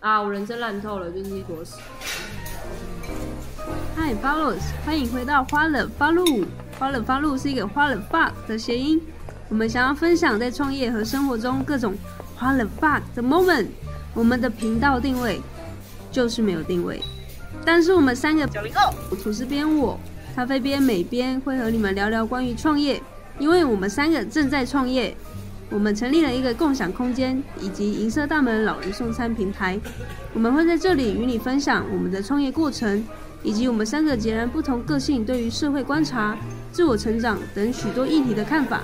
啊，我人生烂透了，就是一坨屎。Hi follows，欢迎回到花冷发露。花冷发露是一个花冷 fuck 的谐音。我们想要分享在创业和生活中各种花冷 fuck 的 moment。我们的频道定位就是没有定位，但是我们三个九零后，厨师边我，咖啡边美边会和你们聊聊关于创业，因为我们三个正在创业。我们成立了一个共享空间以及银色大门老人送餐平台，我们会在这里与你分享我们的创业过程，以及我们三个截然不同个性对于社会观察、自我成长等许多议题的看法。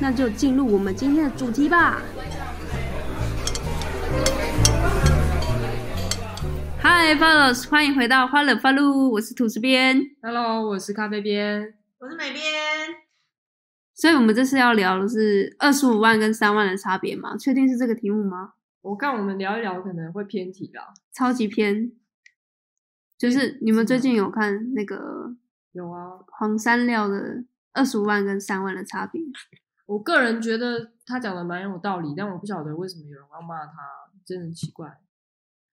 那就进入我们今天的主题吧。Hi follows，欢迎回到花乐发路，我是吐司边。Hello，我是咖啡边。我是美编，所以我们这次要聊的是二十五万跟三万的差别吗？确定是这个题目吗？我看我们聊一聊可能会偏题啦。超级偏，就是你们最近有看那个有啊，黄山料的二十五万跟三万的差别？我个人觉得他讲的蛮有道理，但我不晓得为什么有人要骂他，真的很奇怪。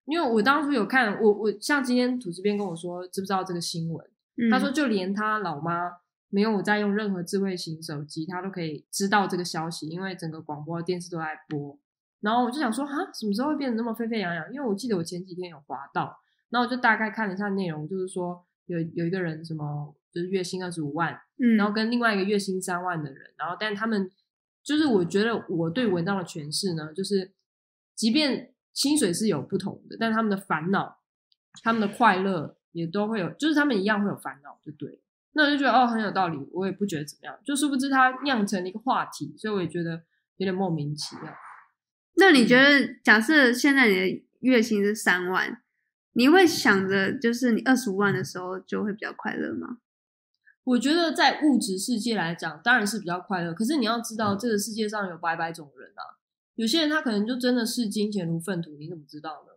因为我当初有看，我我像今天土司边跟我说，知不知道这个新闻？嗯他说就连他老妈没有在用任何智慧型手机，他都可以知道这个消息，因为整个广播电视都在播。然后我就想说，哈，什么时候会变得那么沸沸扬扬？因为我记得我前几天有滑到，然后我就大概看了一下内容，就是说有有一个人什么，就是月薪二十五万，嗯，然后跟另外一个月薪三万的人，然后但他们就是我觉得我对文章的诠释呢，就是即便薪水是有不同的，但他们的烦恼、他们的快乐也都会有，就是他们一样会有烦恼，就对了。那我就觉得哦很有道理，我也不觉得怎么样，就殊不知它酿成了一个话题，所以我也觉得有点莫名其妙。那你觉得，假设现在你的月薪是三万，你会想着就是你二十五万的时候就会比较快乐吗？我觉得在物质世界来讲，当然是比较快乐。可是你要知道，这个世界上有百百种人啊，有些人他可能就真的是金钱如粪土，你怎么知道呢？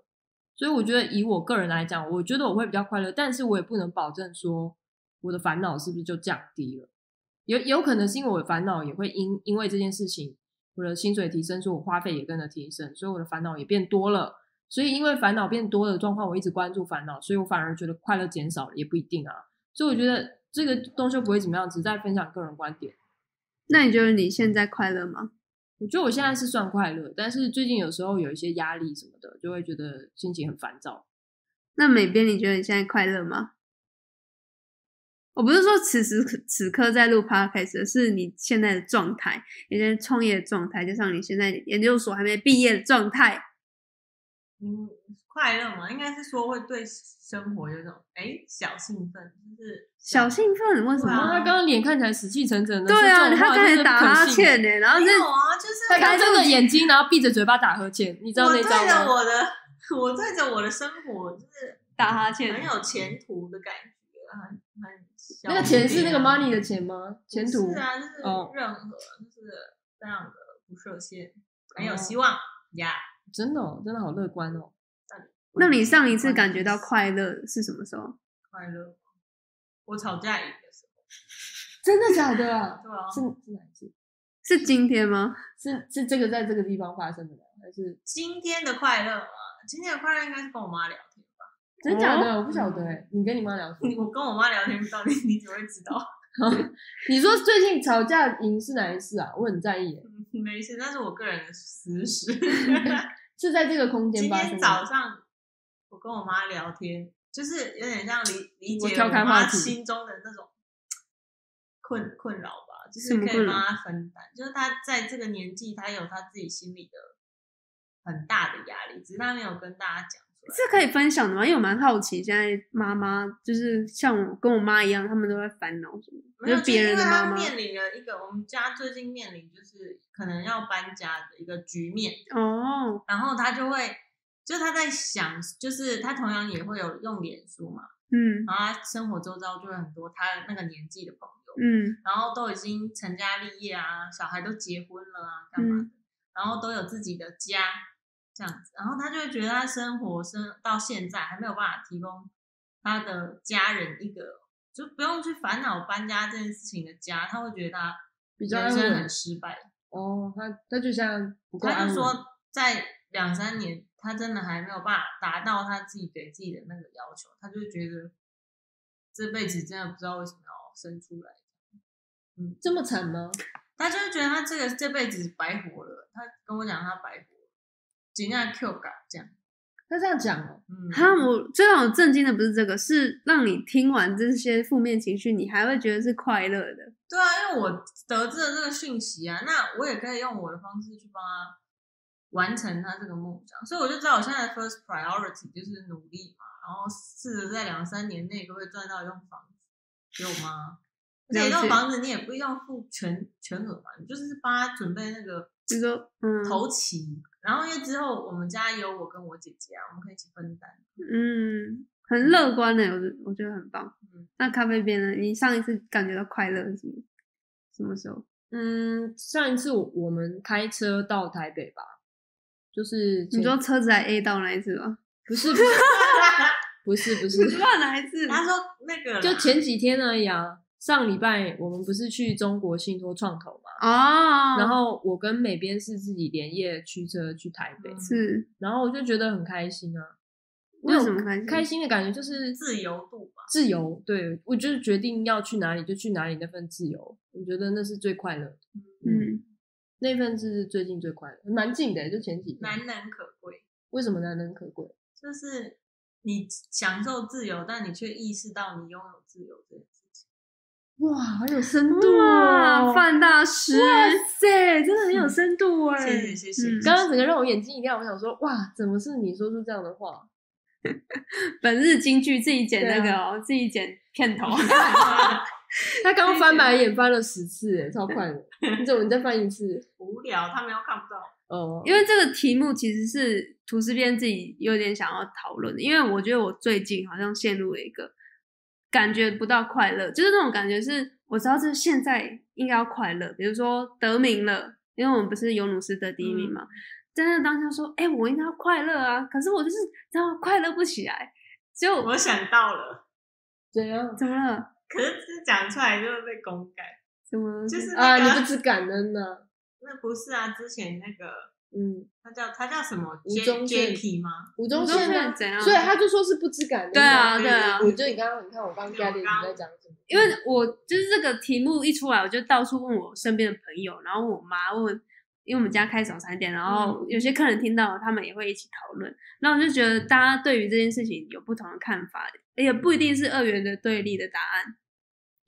所以我觉得以我个人来讲，我觉得我会比较快乐，但是我也不能保证说我的烦恼是不是就降低了。有有可能是因为我的烦恼也会因因为这件事情，我的薪水提升，所以我花费也跟着提升，所以我的烦恼也变多了。所以因为烦恼变多的状况，我一直关注烦恼，所以我反而觉得快乐减少了，也不一定啊。所以我觉得这个东西不会怎么样，只在分享个人观点。那你觉得你现在快乐吗？我觉得我现在是算快乐，但是最近有时候有一些压力什么的，就会觉得心情很烦躁。那美编，你觉得你现在快乐吗？我不是说此时此刻在录 podcast，而是你现在的状态，你现在创业的状态，加上你现在研究所还没毕业的状态。嗯，快乐嘛，应该是说会对生活有种哎小兴奋，就是小兴奋，为什么？他刚刚脸看起来死气沉沉的，对啊，他刚才打哈欠呢、然后这没有啊，就是他刚睁着开眼睛，然后闭着嘴巴打呵欠，你知道我对那招吗？着我的，我对着我的生活，就是打哈欠很有前途的感觉，那个钱是那个 money 的钱吗？前途不是啊，就是哦任何就是这样的不设限，很有希望呀。真的哦，真的好乐观哦。那你上一次感觉到快乐是什么时候？快乐？我吵架赢的时候，真的假的啊？对啊，是是哪一次？是今天吗？是是这个在这个地方发生的吗？还是今天的快乐吗，今天的快乐应该是跟我妈聊天吧。真假的？哦我不晓得哎。你跟你妈聊什么？我跟我妈聊天，到底你怎么会知道？你说最近吵架赢是哪一次啊？我很在意耶，没事，那是我个人的私事。是在这个空间今天发生的。早上我跟我妈聊天，就是有点像理理解我妈心中的那种困困扰吧，就是可以帮她分担。就是她在这个年纪，她有她自己心里的很大的压力，只是她没有跟大家讲。是可以分享的吗？因为我蛮好奇，现在妈妈就是像我跟我妈一样，他们都在烦恼什么？没有，就别人的因为她妈妈面临了一个我们家最近面临就是可能要搬家的一个局面，哦，然后他就会，就他在想，就是他同样也会有用脸书嘛，嗯然后他生活周遭就会很多他那个年纪的朋友，嗯然后都已经成家立业啊，小孩都结婚了啊，干嘛的，嗯然后都有自己的家这样子，然后他就会觉得他生活生到现在还没有办法提供他的家人一个就不用去烦恼搬家这件事情的家，他会觉得他比较人生很失败。哦，他他就像不够安稳。她就说在两三年他真的还没有办法达到他自己给自己的那个要求，他就会觉得这辈子真的不知道为什么要生出来。嗯这么惨吗？他就是觉得他这个这辈子白活了。他跟我讲他白活了，尽量 Q 感这样。他这样讲哦，嗯，哈，我最让我震惊的不是这个，是让你听完这些负面情绪，你还会觉得是快乐的。对啊，因为我得知了这个讯息啊，那我也可以用我的方式去帮他完成他这个梦想，所以我就知道我现在的 first priority 就是努力嘛，然后试着在两三年内可不可以赚到一栋房子，有吗？而且一栋房子你也不一定要付全全额嘛，你就是帮他准备那个就说，嗯，头期，然后因为之后我们家有我跟我姐姐啊，我们可以一起分担。嗯，很乐观的，我觉我觉得很棒。嗯那咖啡边呢？你上一次感觉到快乐是什么？什么时候？嗯，上一次我我们开车到台北吧，就是你说车子来 A 到那一次吗？不是不是不是不是，知道哪一次？他说那个就前几天而已啊。上礼拜我们不是去中国信托创投嘛，哦，然后我跟美编是自己连夜驱车去台北，嗯是然后我就觉得很开心啊。为什么开心？开心的感觉就是自由度吧。自由，对我就是决定要去哪里就去哪里那份自由，我觉得那是最快乐的。嗯，那份是最近最快乐，蛮近的，就前几天。难能可贵，为什么难能可贵？就是你享受自由，但你却意识到你拥有自由这件事情。哇，好有深度哇，哦！范大师，哇塞，真的很有深度哎！谢谢谢谢。嗯刚刚整个让我眼睛一亮，我想说，哇，怎么是你说出这样的话？本日京剧自己剪那个哦，自己剪片头。他刚刚翻白眼翻了十次，哎，超快的。你怎么你再翻一次？无聊，他们又看不到。哦，因为这个题目其实是图师编自己有点想要讨论的，因为我觉得我最近好像陷入了一个感觉不到快乐，就是那种感觉是我知道这现在应该要快乐，比如说得名了，因为我们不是尤努斯得第一名嘛，在那个当下说，哎、我应该要快乐啊，可是我就是知道快乐不起来，就我想到了，怎样？怎么了？可是这讲出来就会被公干。怎么？就是啊，那个你不知感恩呢？那不是啊，之前那个嗯，他叫他叫什么吴宗宪 Jacky 吗？吴宗宪怎样？所以他就说是不知感恩。对啊，对对啊，我觉得你刚刚你看我刚刚对我 get 你在讲什么？因为我就是这个题目一出来，我就到处问我身边的朋友，然后我妈问，因为我们家开早餐店，然后有些客人听到，他们也会一起讨论。然后我就觉得大家对于这件事情有不同的看法，也不一定是二元的对立的答案。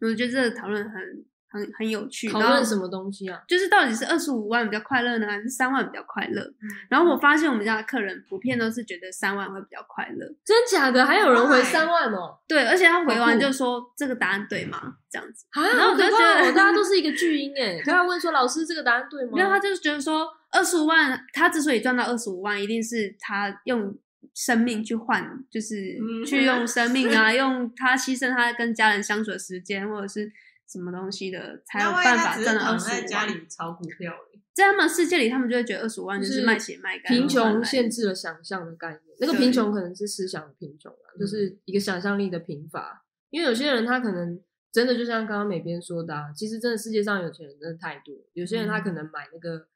我觉得这个讨论很很很有趣。然后讨论什么东西啊？就是到底是二十五万比较快乐呢，还是三万比较快乐？嗯然后我发现我们家的客人普遍都是觉得三万会比较快乐。真假的？还有人回？三万哦？对，而且他回完就说这个答案对吗？这样子。啊，然后我就觉得得大家都 是一个巨婴哎，他要问说老师这个答案对吗？没有，他就是觉得说，二十五万，他之所以赚到二十五万，一定是他用生命去换，就是嗯去用生命啊，用他牺牲他跟家人相处的时间，或者是什么东西的，才有办法赚到二躺在家十五万。里炒股票在他们世界里，他们就会觉得二十五万就就是是卖血卖肝，贫穷限制了想象的概念，那个贫穷可能是思想的贫穷啊，就是一个想象力的贫乏。因为有些人他可能真的就像刚刚美编说的、啊，其实真的世界上有钱人真的太多，有些人他可能买那个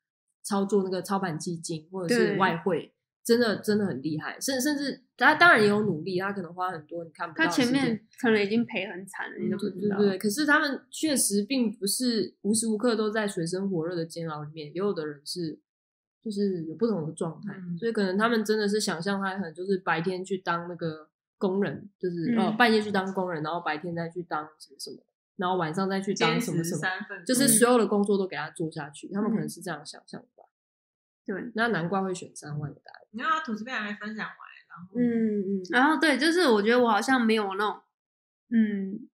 操作那个操盘基金或者是外汇，真的真的很厉害，甚甚至他当然也有努力，他可能花很多你看不到他前面可能已经赔很惨了，你都不知道。对对，可是他们确实并不是无时无刻都在水深火热的煎熬里面，也有的人是就是有不同的状态，嗯所以可能他们真的是想象他可能就是白天去当那个工人，就是、呃嗯半夜去当工人，然后白天再去当什么什么，然后晚上再去当什么什么，就是所有的工作都给他做下去，他们可能嗯是这样想象。对，那难怪会选三万的答案。你看他吐司片还没分享完，然后嗯嗯，然后对，就是我觉得我好像没有那种嗯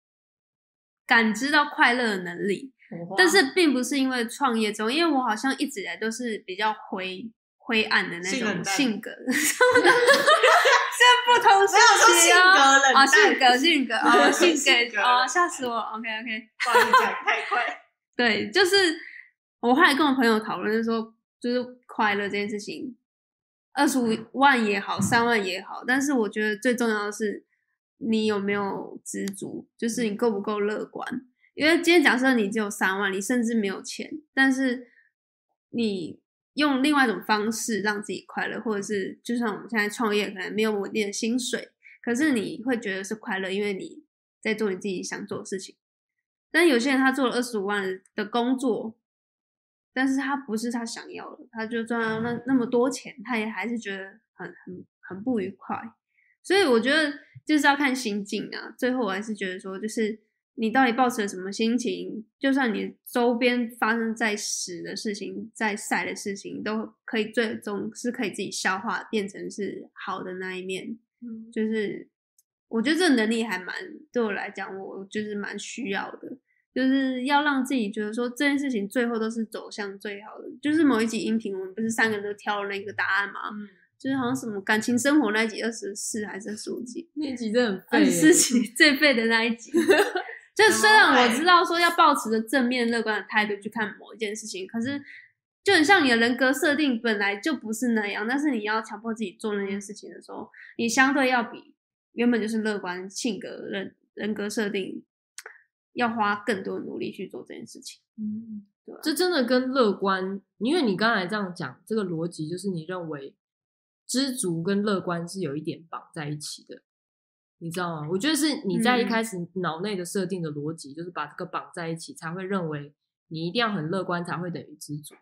感知到快乐的能力。但是并不是因为创业中，因为我好像一直以来都是比较灰灰暗的那种性格，这不同时没有说性期哦。格啊，性格性格啊，性性格格哦，吓死我！OK OK，不好意思讲太快。对，就是我后来跟我朋友讨论，就是说，就是快乐这件事情，二十五万也好，三万也好，但是我觉得最重要的是你有没有知足，就是你够不够乐观。因为今天假设你只有三万，你甚至没有钱，但是你用另外一种方式让自己快乐，或者是就像我们现在创业，可能没有稳定的薪水，可是你会觉得是快乐，因为你在做你自己想做的事情。但有些人他做了二十五万的工作，但是他不是他想要的，他就赚了那那么多钱，他也还是觉得很很很不愉快。所以我觉得就是要看心境啊。最后我还是觉得说，就是你到底抱持了什么心情，就算你周边发生在屎的事情，在晒的事情，都可以最终是可以自己消化，变成是好的那一面。嗯，就是我觉得这能力还蛮对我来讲，我就是蛮需要的，就是要让自己觉得说这件事情最后都是走向最好的。就是某一集音频，我们不是三个人都挑了那个答案吗？嗯就是好像什么感情生活那一集二十四还是二十五集，那集真的很二废耶，十四集 最废的那一集。就虽然我知道说要保持着正面乐观的态度去看某一件事情，可是就很像你的人格设定本来就不是那样，但是你要强迫自己做那件事情的时候，你相对要比原本就是乐观性格人人格设定要花更多的努力去做这件事情。嗯，这真的跟乐观，因为你刚才这样讲，这个逻辑就是你认为知足跟乐观是有一点绑在一起的，你知道吗？我觉得是你在一嗯开始脑内的设定的逻辑，就是把这个绑在一起，才会认为你一定要很乐观才会等于知足。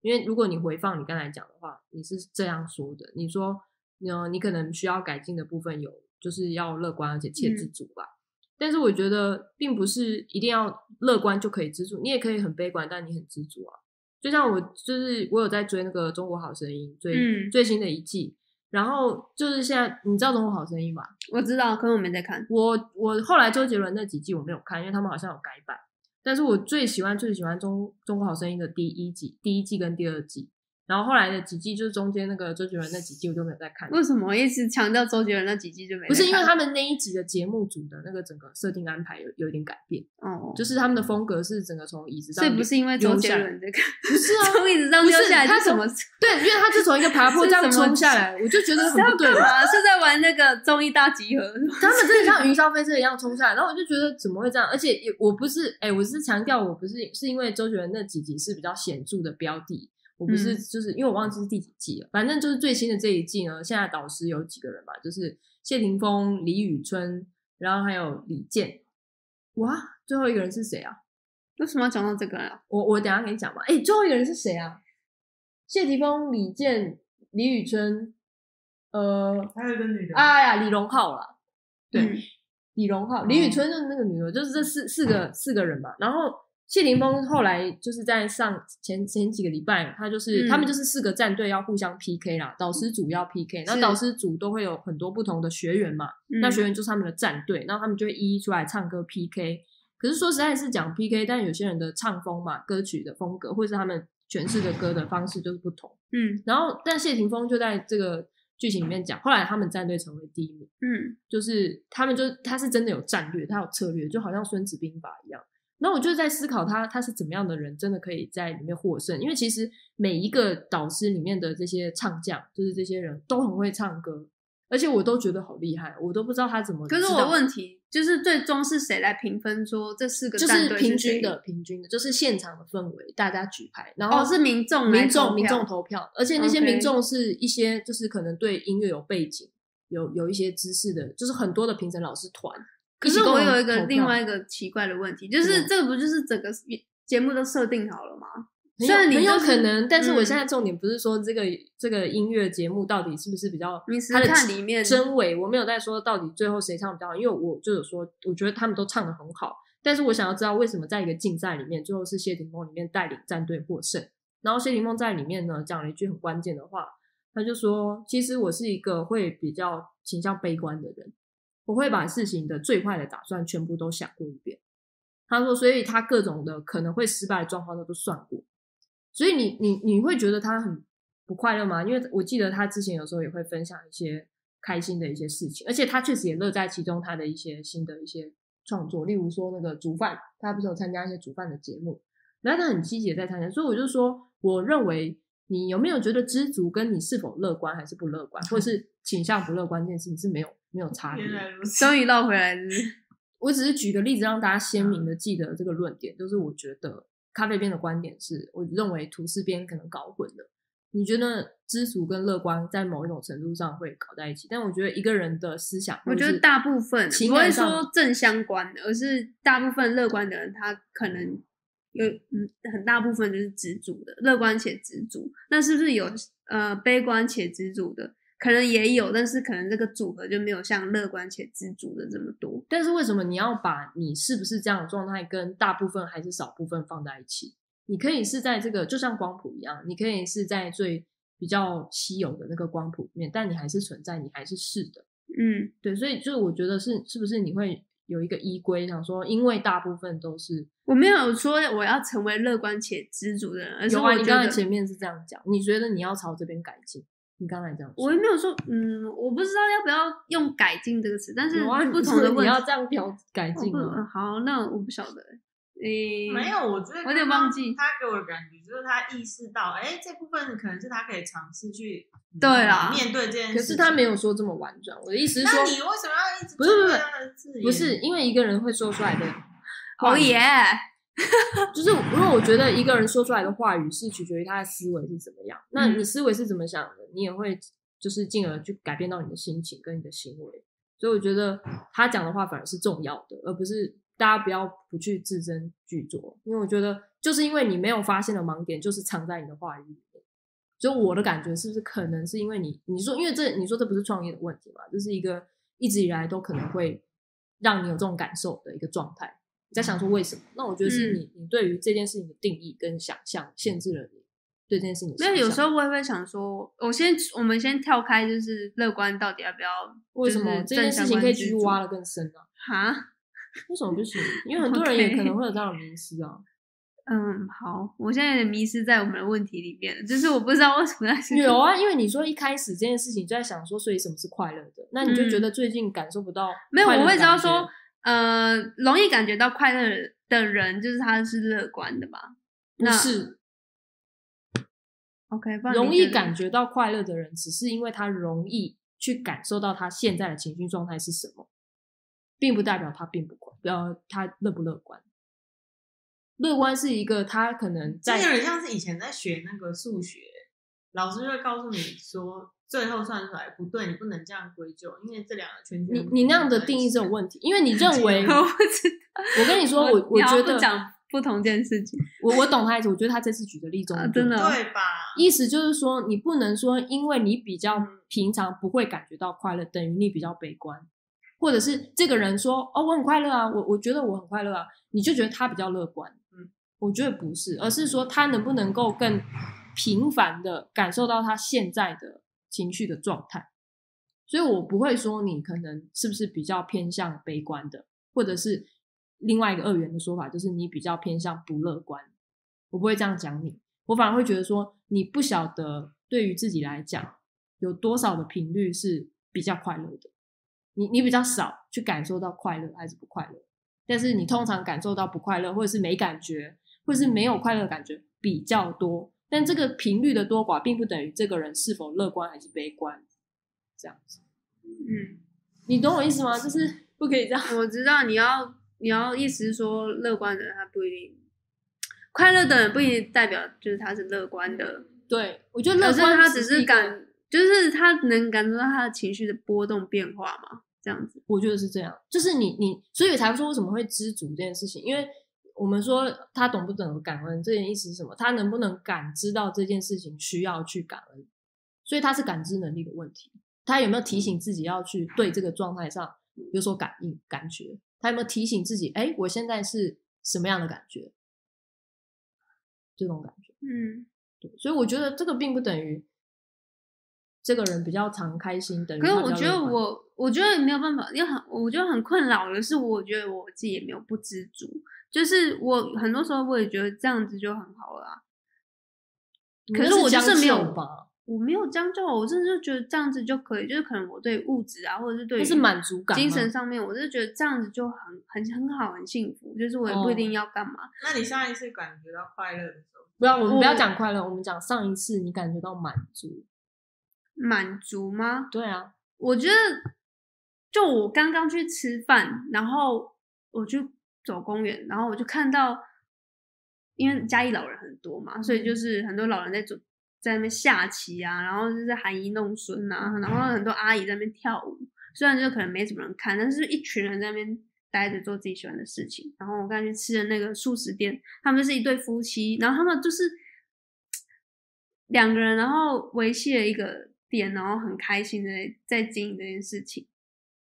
因为如果你回放你刚才讲的话，你是这样说的，你说，呃，你可能需要改进的部分有，就是要乐观而且且知足吧。但是我觉得并不是一定要乐观就可以知足，你也可以很悲观，但你很知足啊。就像我就是我有在追那个《中国好声音》最、嗯最新的一季，然后就是现在你知道《中国好声音》吧？我知道，可是我没在看。我我后来周杰伦那几季我没有看，因为他们好像有改版。但是我最喜欢最喜欢中中国好声音的第一季、第一季跟第二季，然后后来的几季就是中间那个周杰伦那几季我就没有再看。为什么一直强调周杰伦那几季就没？不是因为他们那一集的节目组的那个整个设定安排有有一点改变，哦，就是他们的风格是整个从椅子上所以不是因为周杰伦这个，不是啊，从椅子上不是丢下来他怎么？对，因为他是从一个爬坡这样冲下来，我就觉得很不对。干嘛？是在玩那个综艺大集合？他们真的像云霄飞车一样冲下来，然后我就觉得怎么会这样？而且也我不是，哎、我是强调我不是是因为周杰伦那几集是比较显著的标的，我不是嗯就是因为我忘记是第几季了，反正就是最新的这一季呢，现在导师有几个人吧，就是谢霆锋、李宇春，然后还有李健，哇，最后一个人是谁啊？为什么要讲到这个啊？我我等一下给你讲吧。哎、最后一个人是谁啊？谢霆锋、李健、李宇春，呃，还有一个女的，哎呀，李荣浩啦，对，嗯李荣浩、李宇春就是那个女的，就是这四四个四个人吧。然后谢霆锋后来就是在上前前几个礼拜，他就是、嗯他们就是四个战队要互相 PK 啦，导师组要 PK，那导师组都会有很多不同的学员嘛，那嗯学员就是他们的战队，然后他们就会一一出来唱歌 PK。可是说实在是讲 PK，但有些人的唱风嘛、歌曲的风格，或是他们诠释的歌的方式就是不同。嗯然后，但谢霆锋就在这个剧情里面讲，后来他们战队成为第一名。嗯就是他们就他是真的有战略，他有策略，就好像《孙子兵法》一样。然后我就在思考他他是怎么样的人，真的可以在里面获胜。因为其实每一个导师里面的这些唱将，就是这些人都很会唱歌，而且我都觉得好厉害，我都不知道他怎么。可是我问题就是，最终是谁来评分说这四个就是平均的，平均的，就是现场的氛围，大家举牌，然后哦，是民众民众民众投票，而且那些民众是一些就是可能对音乐有背景、有有一些知识的，就是很多的评审老师团。可是我有一个另外一个奇怪的问题，就是嗯这个不就是整个节目都设定好了吗？很有很有虽然你就是可能，但是我嗯。现在重点不是说这个、这个音乐节目到底是不是比较它的看里面真伪，我没有在说到底最后谁唱比较好，因为我就有说，我觉得他们都唱的很好，但是我想要知道为什么在一个竞赛里面，最后是谢霆锋里面带领战队获胜，然后谢霆锋在里面呢讲了一句很关键的话，他就说，其实我是一个会比较倾向悲观的人，我会把事情的最坏的打算全部都想过一遍。他说，所以他各种的可能会失败的状况他都算过。所以你你你会觉得他很不快乐吗？因为我记得他之前有时候也会分享一些开心的一些事情，而且他确实也乐在其中，他的一些新的一些创作，例如说那个煮饭，他不是有参加一些煮饭的节目，然后他很积极的在参加。所以我就说，我认为你有没有觉得知足，跟你是否乐观还是不乐观，或是倾向不乐观这件事情是没有没有差别终于绕回来了，我只是举个例子，让大家鲜明的记得这个论点，就是我觉得咖啡边的观点是，我认为吐司边可能搞混了。你觉得知足跟乐观在某一种程度上会搞在一起，但我觉得一个人的思想，我觉得大部分不会说正相关的，而是大部分乐观的人，他可能有嗯很大部分就是知足的，乐观且知足。那是不是有呃悲观且知足的？可能也有，但是可能这个组合就没有像乐观且知足的这么多。但是为什么你要把你是不是这样的状态跟大部分还是少部分放在一起？你可以是在这个就像光谱一样，你可以是在最比较稀有的那个光谱里面，但你还是存在，你还是是的。嗯，对，所以就是我觉得是是不是你会有一个依归，想说因为大部分都是我没有说我要成为乐观且知足的人，而是我觉得刚才前面是这样讲，你觉得你要朝这边改进，你刚才这样，我也没有说，嗯，我不知道要不要用“改进”这个词，但是不同的问题要这样调改进吗？嗯好，那我不晓得，诶、没有，我觉得我有点刚刚忘记他给我的感觉就是他意识到，哎，这部分可能是他可以尝试去嗯对啦面对这件事。可是他没有说这么婉转，我的意思是说那，你为什么要一直不是不是因为一个人会说出来的话语哦耶，就是如果我觉得一个人说出来的话语是取决于他的思维是怎么样，那嗯你思维是怎么想的，你也会就是进而去改变到你的心情跟你的行为。所以我觉得他讲的话反而是重要的，而不是大家不要不去自斟句酌，因为我觉得就是因为你没有发现的盲点，就是藏在你的话语里面。所以我的感觉是不是可能是因为你你说因为这你说这不是创业的问题嘛，这是一个一直以来都可能会让你有这种感受的一个状态。你在想说为什么？那我觉得是你、你对于这件事情的定义跟想象限制了你对这件事情的想象。没有，有时候我也会想说，我先我们先跳开，就是乐观到底要不要？为什么这件事情可以继续挖的更深呢、哈，为什么不行？因为很多人也可能会有这样的迷失啊。嗯，好，我现在有点迷失在我们的问题里面了，就是我不知道为什么要是有啊，因为你说一开始这件事情就在想说，所以什么是快乐的？那你就嗯觉得最近感受不到没有，我会知道说，呃，容易感觉到快乐的人，就是他是乐观的吧？不那是 OK，不然容易感觉到快乐的人，只是因为他容易去感受到他现在的情绪状态是什么，并不代表他并不快，呃，他乐不乐观。乐观是一个他可能这在有点像是以前在学那个数学，老师就会告诉你说，最后算出来不对，你不能这样归咎，因为这两个圈圈你你那样的定义这种问题，因为你认为，我不知道，我跟你说，我我觉得讲不同件事情。我我懂他意思，我觉得他这次举的例子啊真的哦。对吧？意思就是说，你不能说因为你比较嗯。平常不会感觉到快乐，等于你比较悲观，或者是这个人说哦我很快乐啊，我我觉得我很快乐啊，你就觉得他比较乐观。嗯，我觉得不是，而是说他能不能够更频繁的感受到他现在的情绪的状态。所以我不会说你可能是不是比较偏向悲观的，或者是另外一个二元的说法，就是你比较偏向不乐观。我不会这样讲你，我反而会觉得说，你不晓得对于自己来讲有多少的频率是比较快乐的，你你比较少去感受到快乐还是不快乐，但是你通常感受到不快乐或者是没感觉，或者是没有快乐的感觉比较多，但这个频率的多寡并不等于这个人是否乐观还是悲观，这样子，嗯，你懂我意思吗？就是不可以这样。我知道你要你要意思是说，乐观的人他不一定快乐的人不一定代表就是他是乐观的，对我觉得乐观他只是感，就是他能感受到他的情绪的波动变化嘛，这样子。我觉得是这样，就是你你，所以才说为什么会知足这件事情，因为我们说他懂不懂感恩，这件意思是什么？他能不能感知到这件事情需要去感恩？所以他是感知能力的问题，他有没有提醒自己要去对这个状态上有所感应、感觉？他有没有提醒自己，哎，我现在是什么样的感觉？这种感觉。嗯，对，所以我觉得这个并不等于这个人比较常开心，等于可是我觉得我我觉得没有办法，又很我觉得很困扰的是，我觉得我自己也没有不知足，就是我很多时候我也觉得这样子就很好了啊、可是我就是没有吧，我没有将就，我真的就觉得这样子就可以，就是可能我对物质啊，或者是对那是满足感精神上面，我就觉得这样子就很很很好，很幸福。就是我也不一哦定要干嘛，那你上一次感觉到快乐的时候，不要，我们不要讲快乐，我们讲上一次你感觉到满足。满足吗？对啊，我觉得，就我刚刚去吃饭，然后我去走公园，然后我就看到，因为嘉义老人很多嘛，所以就是很多老人在走在那边下棋啊，然后就是含饴弄孙啊，然后很多阿姨在那边跳舞，虽然就可能没什么人看，但是一群人在那边待着做自己喜欢的事情。然后我刚才去吃的那个素食店，他们是一对夫妻，然后他们就是两个人，然后维系了一个店，然后很开心的在经营这件事情。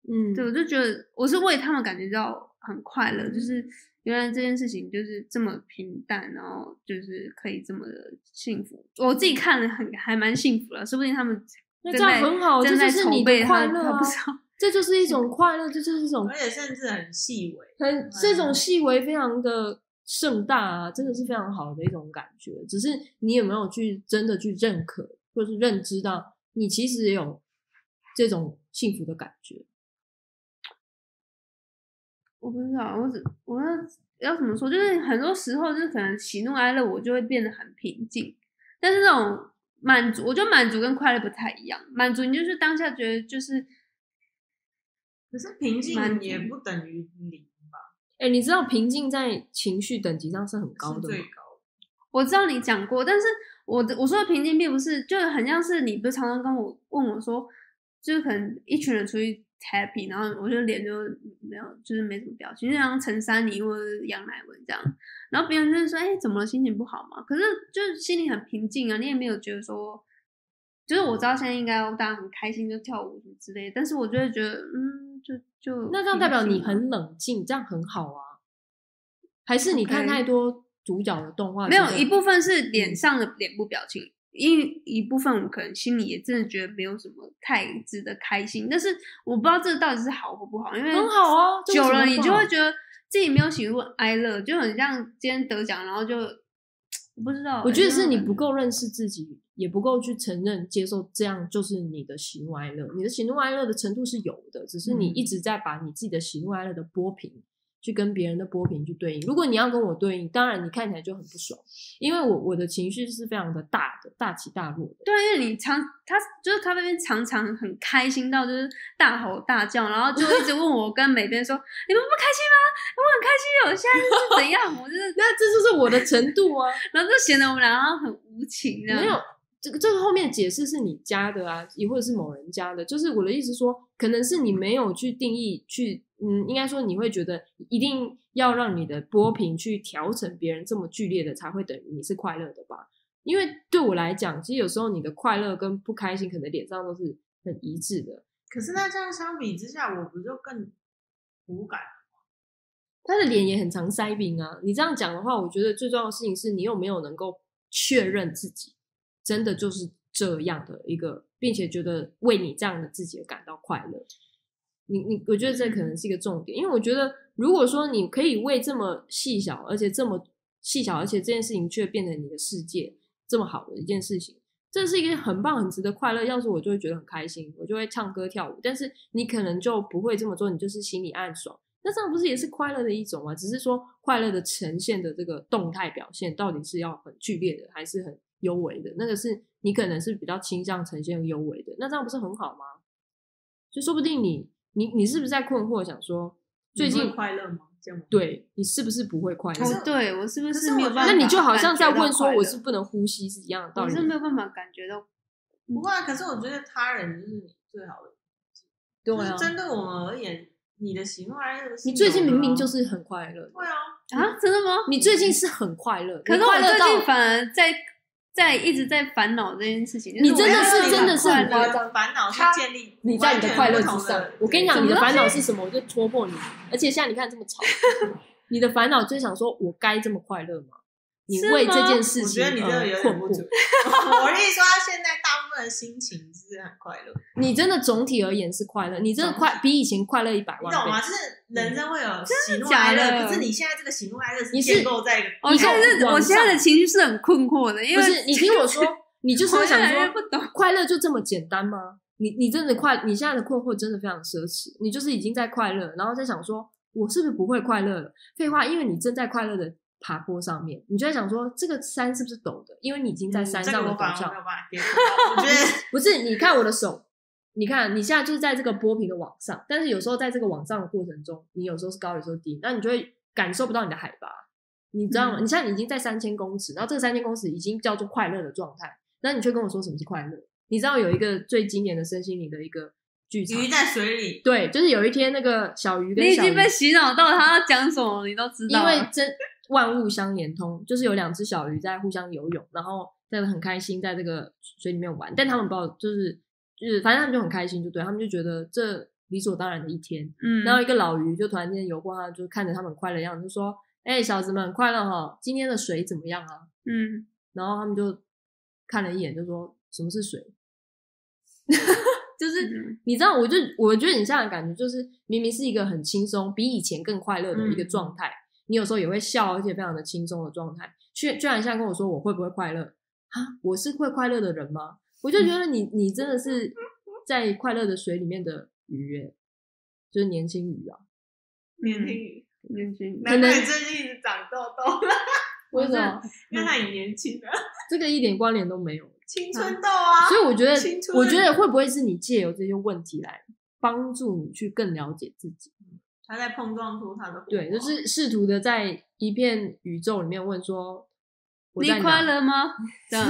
嗯，对，我就觉得我是为他们感觉到很快乐，就是原来这件事情就是这么平淡，然后就是可以这么的幸福。我自己看了很还蛮幸福了，说不定他们那这样很好，这就是你的快乐啊他他不知道。这就是一种 快乐，这就是一种而且甚至很细微。很这种嗯细微非常的盛大啊，真的是非常好的一种感觉。只是你有没有去真的去认可，或是认知到你其实也有这种幸福的感觉。我不知道，我只我要要怎么说？就是很多时候，就是可能喜怒哀乐，我就会变得很平静。但是那种满足，我觉得满足跟快乐不太一样。满足你就是当下觉得就是可是平静满也不等于零吧，哎、你知道平静在情绪等级上是很高的吗？最高的。我知道你讲过，但是我的我说的平静并不是，就很像是你不是常常跟我问我说，就是可能一群人出去 happy，然后我就脸就没有，就是没什么表情，就像陈珊妮或者是杨乃文这样，然后别人就会说，哎、怎么了？心情不好吗？可是就是心里很平静啊，你也没有觉得说，就是我知道现在应该大家很开心，就跳舞什么之类的，但是我就会觉得，嗯，就就那这样代表你很冷静，这样很好啊。还是你看太多主角的动画？没有一部分是脸上的脸部表情，一一部分我可能心里也真的觉得没有什么太值得开心，但是我不知道这到底是好或不好，因为很好啊，久了你就会觉得自己没有喜怒哀乐，就很像今天得奖，然后就我不知道欸，我觉得是你不够认识自己，也不够去承认、接受，这样就是你的喜怒哀乐。你的喜怒哀乐的程度是有的，只是你嗯一直在把你自己的喜怒哀乐的波平去跟别人的波平去对应。如果你要跟我对应，当然你看起来就很不爽，因为我我的情绪是非常的大的，大起大落的。对，因为你常他就是咖啡边常常很开心到就是大吼大叫，然后就一直问我跟美边说：“你们不开心吗？我很开心我，现在是怎样？”我就是，那这就是我的程度啊。然后就显得我们俩好像很无情这样。没有，这个这个后面解释是你加的啊，也或者是某人加的。就是我的意思说，可能是你没有去定义，去嗯，应该说你会觉得一定要让你的波平去调整别人这么剧烈的，才会等于你是快乐的吧？因为对我来讲，其实有时候你的快乐跟不开心，可能脸上都是很一致的。可是那这样相比之下，我不就更无感？他的脸也很常塞饼啊。你这样讲的话，我觉得最重要的事情是你有没有能够确认自己真的就是这样的一个，并且觉得为你这样的自己而感到快乐。你你，我觉得这可能是一个重点，因为我觉得如果说你可以为这么细小，而且这么细小，而且这件事情却变成你的世界这么好的一件事情，这是一个很棒、很值得快乐。要是我就会觉得很开心，我就会唱歌跳舞。但是你可能就不会这么做，你就是心里暗爽。那这样不是也是快乐的一种吗？只是说快乐的呈现的这个动态表现，到底是要很剧烈的，还是很幽微的？那个是你可能是比较倾向呈现幽微的，那这样不是很好吗？就说不定你你你是不是在困惑，想说最近快乐吗？这样吗？对你是不是不会快乐？哦，对我是不是没有办法？那你就好像在问说，我是是不能呼吸是一样的道理。我是没有办法感觉到，不会啊，可是我觉得他人就是你最好的，对啊就是，针对我们而言，你的喜怒哀乐你最近明明就是很快乐，会啊，啊，真的吗？你最近是很快乐，可是我你快乐到最近反而在在一直在烦恼这件事情。你真的是真的是夸张烦恼是他建立你在你的快乐之上。我跟你讲，你的烦恼是什么，我就戳破你。而且现在你看这么吵，你的烦恼就是想说，我该这么快乐吗？你为这件事我情觉得你这个有。我跟你说，他现在大部分的心情是很快乐，你真的总体而言是快乐，你真的快比以前快乐一百万你懂吗？倍。就是人生会有喜怒假哀乐，的可是你现在这个喜怒哀乐你是建构在一个我现在是，往我现在的情绪是很困惑的，因为不是你听我说，你就是会想说，不懂。快乐就这么简单吗？你你真的快，你现在的困惑真的非常奢侈。你就是已经在快乐，然后在想说，我是不是不会快乐了？废话，因为你正在快乐的爬坡上面，你就在想说，这个山是不是陡的？因为你已经在山上的嗯这个我反陡上而没有。办法。我觉得 不是，你看我的手，你看你现在就是在这个波平的往上，但是有时候在这个往上的过程中，你有时候是高，有时候低，那你就会感受不到你的海拔，你知道吗？嗯你现在已经在三千公尺，然后这个三千公尺已经叫做快乐的状态，那你却跟我说什么是快乐？你知道有一个最经典的身心灵的一个剧场，鱼在水里，对，就是有一天那个小鱼跟小鱼你已经被洗脑到他要讲什么，你都知道。因为真万物相连通，就是有两只小鱼在互相游泳，然后在很开心在这个水里面玩，但他们不知道，就是就是反正他们就很开心，就对他们就觉得这理所当然的一天。嗯，然后一个老鱼就突然间游过，他就看着他们快乐的样子，就说：“哎、小子们快乐哈，今天的水怎么样啊嗯，？”然后他们就看了一眼，就说：“什么是水？” 就是嗯你知道，我就我觉得你现在的感觉就是，明明是一个很轻松，比以前更快乐的一个状态，你有时候也会笑，而且非常的轻松的状态，居居然现在跟我说我会不会快乐啊？我是会快乐的人吗？我就觉得你你真的是在快乐的水里面的鱼耶，就是年轻鱼啊。年轻鱼，年轻难怪你最近一直长痘痘，为什么？因为他很年轻啊，这个一点关联都没有。青春痘啊，所以我觉得我觉得会不会是你借由这些问题来帮助你去更了解自己？他在碰撞出他的火对，就是试图的在一片宇宙里面问说，我在你快？乐吗？这样，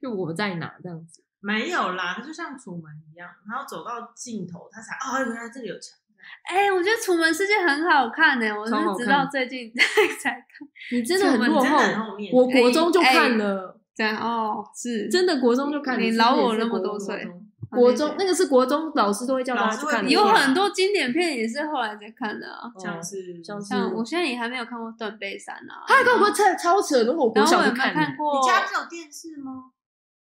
就我在哪这样子？没有啦，他就像楚门一样，然后走到尽头，他才哦，原来这里有墙。哎、我觉得《楚门世界》很好看呢、我是直到最近 才看。你真的很落后。我国中就哎看了，这样哦，是真的国中就看了。你老我那么多岁中国中那个是国中老师都会叫大老家去看有啊很多经典片也是后来才看的啊，像是像我现在也还没有看过《断背山》啊。他跟我超超扯，如果我国然后我也没小就看你家有电视吗？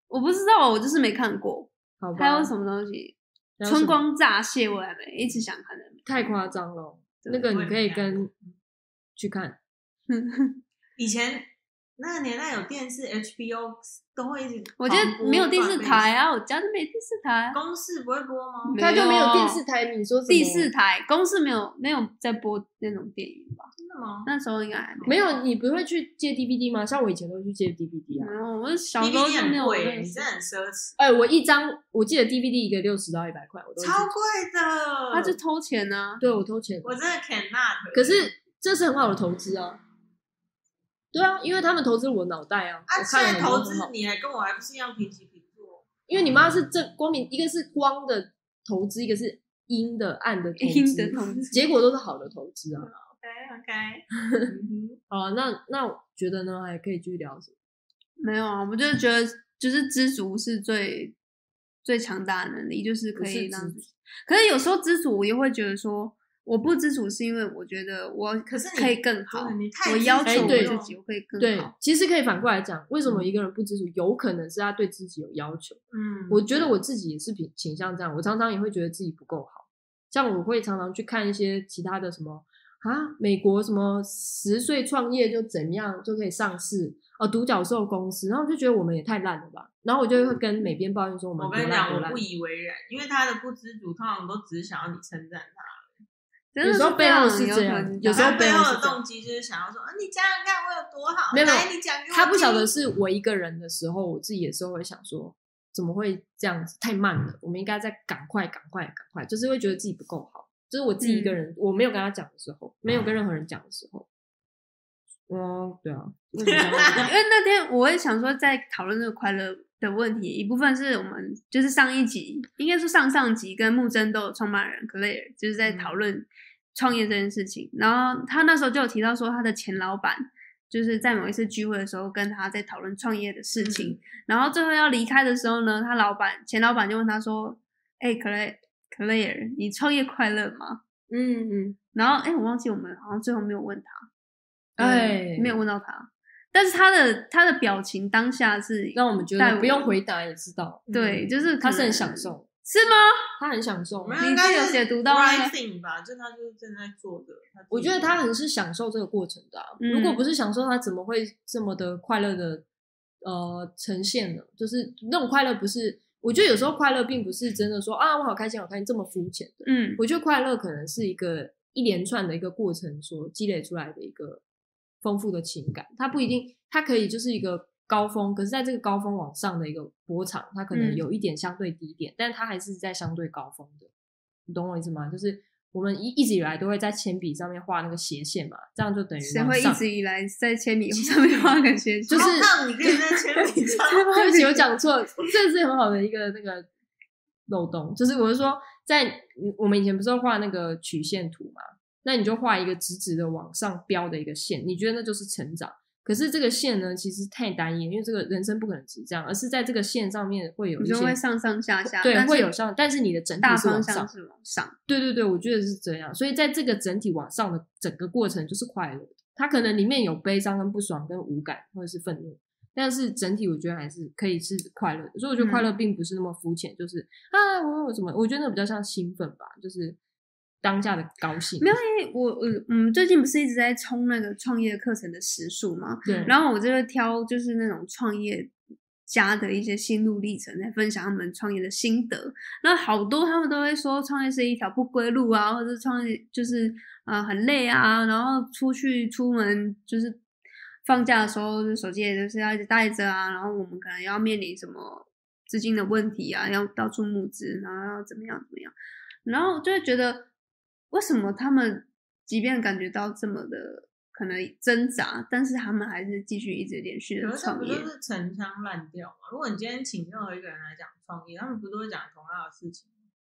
我不知道，我就是没看过。好吧？还有什么东西？春光乍泄，我还没一直想看的。太夸张了，那个你可以跟去看。以前那个年代有电视，HBO 都会一直我觉得没有电视台啊，我家就没电视台啊。公视不会播吗？没他就没有有电视台，你说第四台公司没有没有在播那种电影吧？真的吗？那时候应该还没没有，你不会去借 DVD 吗？像我以前都会去借 DVD 啊。没有，我小时候没有你真的很奢侈，哎、我一张，我记得 DVD 一个六十到一百块，我都超贵的。他就偷钱啊。对我偷钱。我真的 cannot。可是这是很好的投资啊。对啊，因为他们投资我脑袋啊，啊，我看了现在投。资你还跟我还不是一样平起平坐？因为你妈是正光明，一个是光的投资，一个是阴的暗的投资，阴的投资结果都是好的投资啊。OK OK，好啊，那那我觉得呢，还可以继续聊什么？没有啊，我就是觉得就是知足是最最强大的能力，就是可以让。可是有时候知足，我也会觉得说，我不知足是因为我觉得我可是你可以更好你，太我要求我对自己，我可以更对好。，其实可以反过来讲，为什么一个人不知足，有可能是他对自己有要求。嗯，我觉得我自己也是倾倾向这样，我常常也会觉得自己不够好，像我会常常去看一些其他的什么啊，美国什么十岁创业就怎样就可以上市哦，独角兽公司，然后我就觉得我们也太烂了吧，然后我就会跟美编抱怨说我们多我跟你讲，我不，以为然，因为他的不知足通常都只是想要你称赞他，有时候背后是这样有时候背后的动机就是想要说，啊，你讲讲看我有多好，没有来你讲给我他不晓得是我一个人的时候，我自己也是会想说，怎么会这样子？太慢了，我们应该再赶快、赶快、赶快，就是会觉得自己不够好。就是我自己一个人，我没有跟他讲的时候，没有跟任何人讲的时候。嗯，对啊，因为那天我也想说，在讨论这个快乐的问题，一部分是我们就是上一集，应该说上上集跟木真都有创办人 Claire 就是在讨论创业这件事情。然后他那时候就有提到说，他的前老板就是在某一次聚会的时候跟他在讨论创业的事情。然后最后要离开的时候呢，他老板前老板就问他说：“哎、c l a i r e Claire，你创业快乐吗嗯嗯，？”然后哎、我忘记我们好像最后没有问他。哎，没有问到他，但是他的他的表情当下是让我们觉带得不用回答也知道，对，嗯就是他是很享，受，是吗？他很享受你应该有解读到吧，就他就是正在做的。我觉得他很是享受这个过程的、啊，嗯如果不是享受，他怎么会这么的快乐的呃呈现呢？就是那种快乐，不是我觉得有时候快乐并不是真的说啊我好开心好开心这么肤浅的，嗯我觉得快乐可能是一个一连串的一个过程所积累出来的一个丰富的情感，它不一定，它可以就是一个高峰，可是在这个高峰往上的一个波长，它可能嗯有一点相对低点，但它还是在相对高峰的，你懂我意思吗？就是我们一一直以来都会在铅笔上面画那个斜线嘛，这样就等于谁会一直以来在铅笔上面画个斜线？就 是让你可以在铅笔上 对不起，我讲错，这是很好的一个那个漏洞，就是我是说，在我们以前不是画那个曲线图嘛，那你就画一个直直的往上飙的一个线，你觉得那就是成长。可是这个线呢，其实太单一，因为这个人生不可能只这样，而是在这个线上面会有你一些就会上上下下，对会有上，但是你的整体大是往上方向，是往上。对对对，我觉得是这样。所以在这个整体往上的整个过程就是快乐的，它可能里面有悲伤跟不爽跟无感或者是愤怒，但是整体我觉得还是可以是快乐的。所以我觉得快乐嗯并不是那么肤浅，就是啊我我怎么，我觉得那比较像兴奋吧，就是当下的高兴。没有，因为我我嗯最近不是一直在冲那个创业课程的时数嘛，对，然后我就会挑就是那种创业家的一些心路历程，来分享他们创业的心得。那好多他们都会说，创业是一条不归路啊，或者创业就是呃很累啊，然后出去出门就是放假的时候，就手机也就是要一直带着啊，然后我们可能要面临什么资金的问题啊，要到处募资，然后要怎么样怎么样，然后就会觉得为什么他们即便感觉到这么的可能挣扎，但是他们还是继续一直连续的创业。就是陈腔滥调吗？如果你今天请任何一个人来讲创业，他们不都会讲同样的事情吗？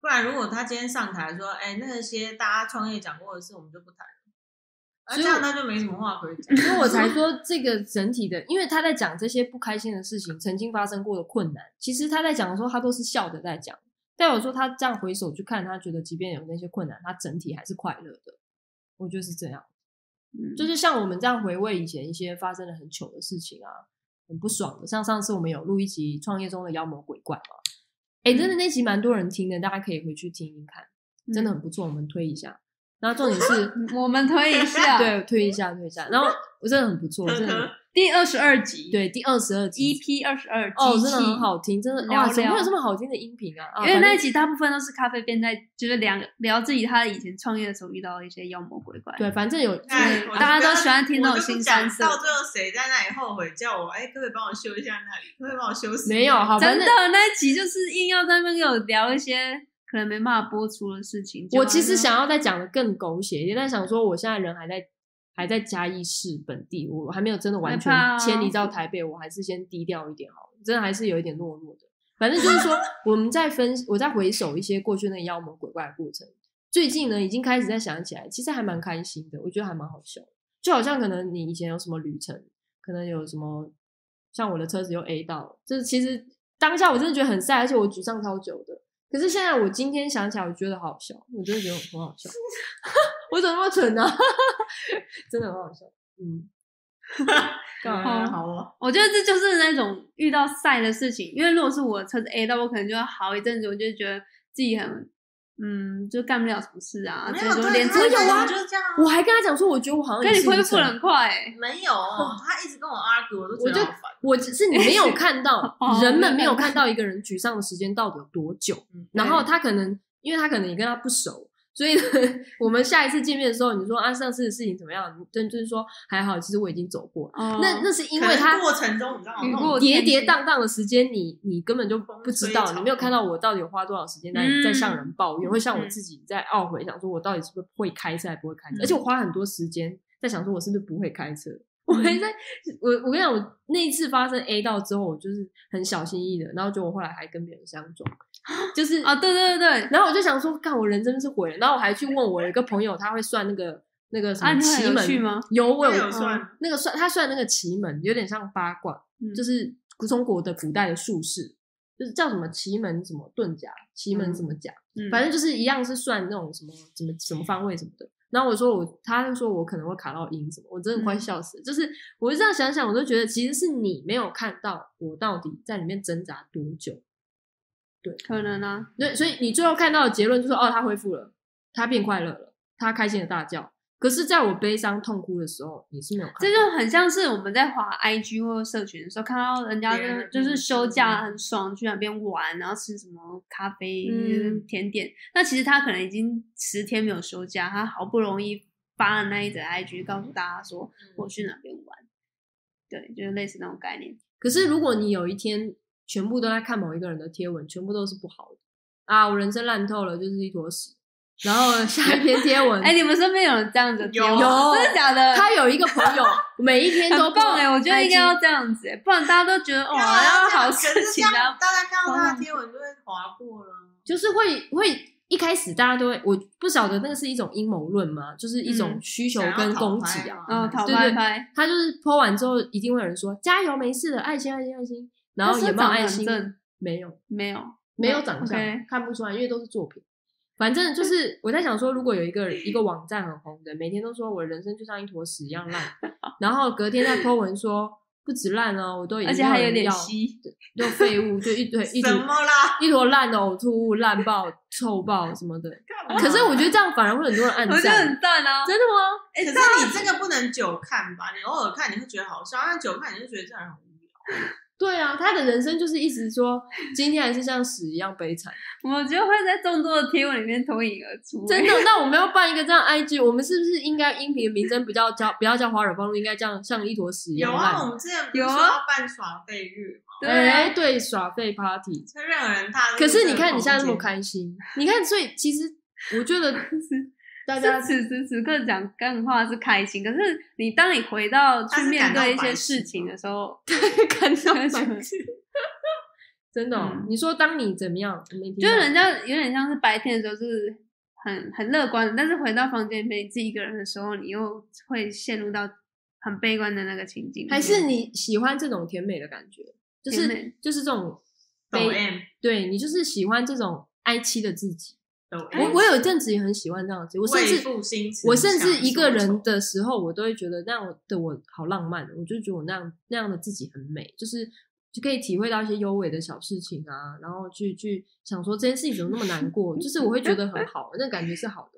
不然，如果他今天上台说：“哎、那些大家创业讲过的事，我们就不谈了。”那所以这样他就没什么话可以讲。所以我才说这个 整体的，因为他在讲这些不开心的事情，曾经发生过的困难，其实他在讲的时候，他都是笑着在讲。代表说他这样回首去看，他觉得即便有那些困难，他整体还是快乐的。我觉得是这样，嗯就是像我们这样回味以前一些发生的很糗的事情啊，很不爽的。像上次我们有录一集《创业中的妖魔鬼怪》嘛，哎，真的那集蛮多人听的，大家可以回去听听看，真的很不错，我们推一下。然后重点是，我们推一下，对，推一下，推一下。然后我真的很不错，真的很第二十二集，对第二十二集，EP 二十二，哦，真的很好听，真的哇，怎么会有聊这么好听的音频啊？啊因为那一集大部分都是咖啡边在就是聊聊自己他以前创业的时候遇到的一些妖魔鬼怪。对，反正有大家都喜欢听那种我就不新三色到最后谁在那里后悔叫我，哎、可不可以帮我修一下那里？可不可以帮我修死？没有好真的那一集就是硬要在那边给我聊一些可能没办法播出的事情。我其实想要再讲的更狗血一点，但想说我现在人还在还在嘉义市本地，我还没有真的完全迁移到台北，我还是先低调一点好了，真的还是有一点懦弱的。反正就是说，我们在分，我在回首一些过去那个妖魔鬼怪的过程，最近呢已经开始在想起来，其实还蛮开心的，我觉得还蛮好笑的。就好像可能你以前有什么旅程，可能有什么，像我的车子又 A 到了，就是其实当下我真的觉得很 sad，而且我沮丧超久的。可是现在我今天想起来，我觉得好好笑，我真的觉得很好笑。我怎么那么蠢呢、啊？真的很好笑。嗯，干嘛嗯，好哦。我觉得这就是那种遇到晒的事情，因为如果是我的车子 A 到，我可能就要好一阵子，我就觉得自己很嗯，就干不了什么事啊，没所以说有对他连车子有啊就是这样啊。我还跟他讲说，我觉得我好像跟你恢复得很快欸没有，他一直跟我 argue，我都我就觉得烦。我只是你没有 看到哦，人们没有看看到一个人沮丧的时间到底有多久。嗯然后他可能，因为他可能也跟他不熟，所以呢，我们下一次见面的时候，你说啊，上次的事情怎么样？真就是说还好，其实我已经走过了。哦那那是因为他过程中，你知道吗？雨那种过跌跌宕宕的时间，你你根本就不知道，你没有看到我到底有花多少时间在、嗯在向人抱怨，会像我嗯自己在懊悔，想说我到底是不是会开车还不会开车，嗯而且我花很多时间在想说我是不是不会开车。我还在，我我跟你讲，我那一次发生 A 到之后，我就是很小心翼翼的，然后就我后来还跟别人相撞，就是啊，对对对对，然后我就想说，干我人真的是毁了。然后我还去问我有一个朋友，他会算那个那个什么奇门，趣吗有我有算嗯那个算他算那个奇门，有点像八卦，嗯就是中国的古代的术士，就是叫什么奇门什么遁甲，奇门什么甲，嗯反正就是一样是算那种什么什么什么方位什么的。然后我说我，他就说我可能会卡到音什么，我真的快嗯笑死了。就是我就这样想想，我就觉得其实是你没有看到我到底在里面挣扎多久。对可能啊，对，所以你最后看到的结论就是，哦，他恢复了，他变快乐了，他开心的大叫。可是，在我悲伤痛哭的时候，你是没有看。这就很像是我们在滑 IG 或者社群的时候，看到人家就就是休假论很爽，去那边玩，然后吃什么咖啡、嗯甜点。那其实他可能已经十天没有休假，他好不容易发了那一则 IG，告诉大家说我去哪边玩。对，就是类似那种概念。可是，如果你有一天全部都在看某一个人的贴文，全部都是不好的啊，我人生烂透了，就是一坨屎。然后下一篇贴文，哎，你们身边有人这样子？有真的假的？他有一个朋友，每一天都哎，我觉得应该要这样子，哎不然大家都觉得哇，好可事是这样情啊。大家看到他的贴文就会划过了。就是会会一开始大家都会，我不晓得那个是一种阴谋论吗？就是一种嗯需求跟供给啊。嗯，讨对对拍拍，他就是泼完之后，一定会有人说加油，没事的，爱心爱心爱心，然后他是也冒长得很爱心，没有没有没有长相看不出来，因为都是作品。反正就是我在想说，如果有一个一个网站很红的，每天都说我人生就像一坨屎一样烂，然后隔天再 po 文说不止烂哦，我都已经而且还有点稀，就废物，就一堆一坨什么啦？一坨烂的呕吐物、烂爆、臭爆什么的。可是我觉得这样反而会很多人按我觉得很赞，赞啊。真的吗？可是你这个不能久看吧？你偶尔看你会觉得好笑，但久看你就觉得这样人很无聊。对啊，他的人生就是一直说今天还是像屎一样悲惨。我觉得会在众多的贴文里面脱颖而出。真的？那我们要办一个这样 IG，我们是不是应该音频的名称不叫叫不要叫花惹芳露，应该叫像一坨屎一有啊，我们之前有啊要办耍废日嘛，对对，耍废 party。就任何人踏入。可是你看你现在那么，开心，你看，所以其实我觉得 大家此时此刻讲干话是开心，可是你当你回到去面对一些事情的时候，看到白白痴，真的哦、嗯你说当你怎么样？就是人家有点像是白天的时候是很很乐观的，但是回到房间里面自己一个人的时候，你又会陷入到很悲观的那个情境。还是你喜欢这种甜美的感觉，就是就是这种悲，对你就是喜欢这种哀戚的自己。抖我我有一阵子也很喜欢这样子，我甚至我甚至一个人的时候，我都会觉得那样的我好浪漫，我就觉得我那样那样的自己很美，就是就可以体会到一些优美的小事情啊，然后去去想说这件事情怎么那么难过，就是我会觉得很好，那感觉是好的。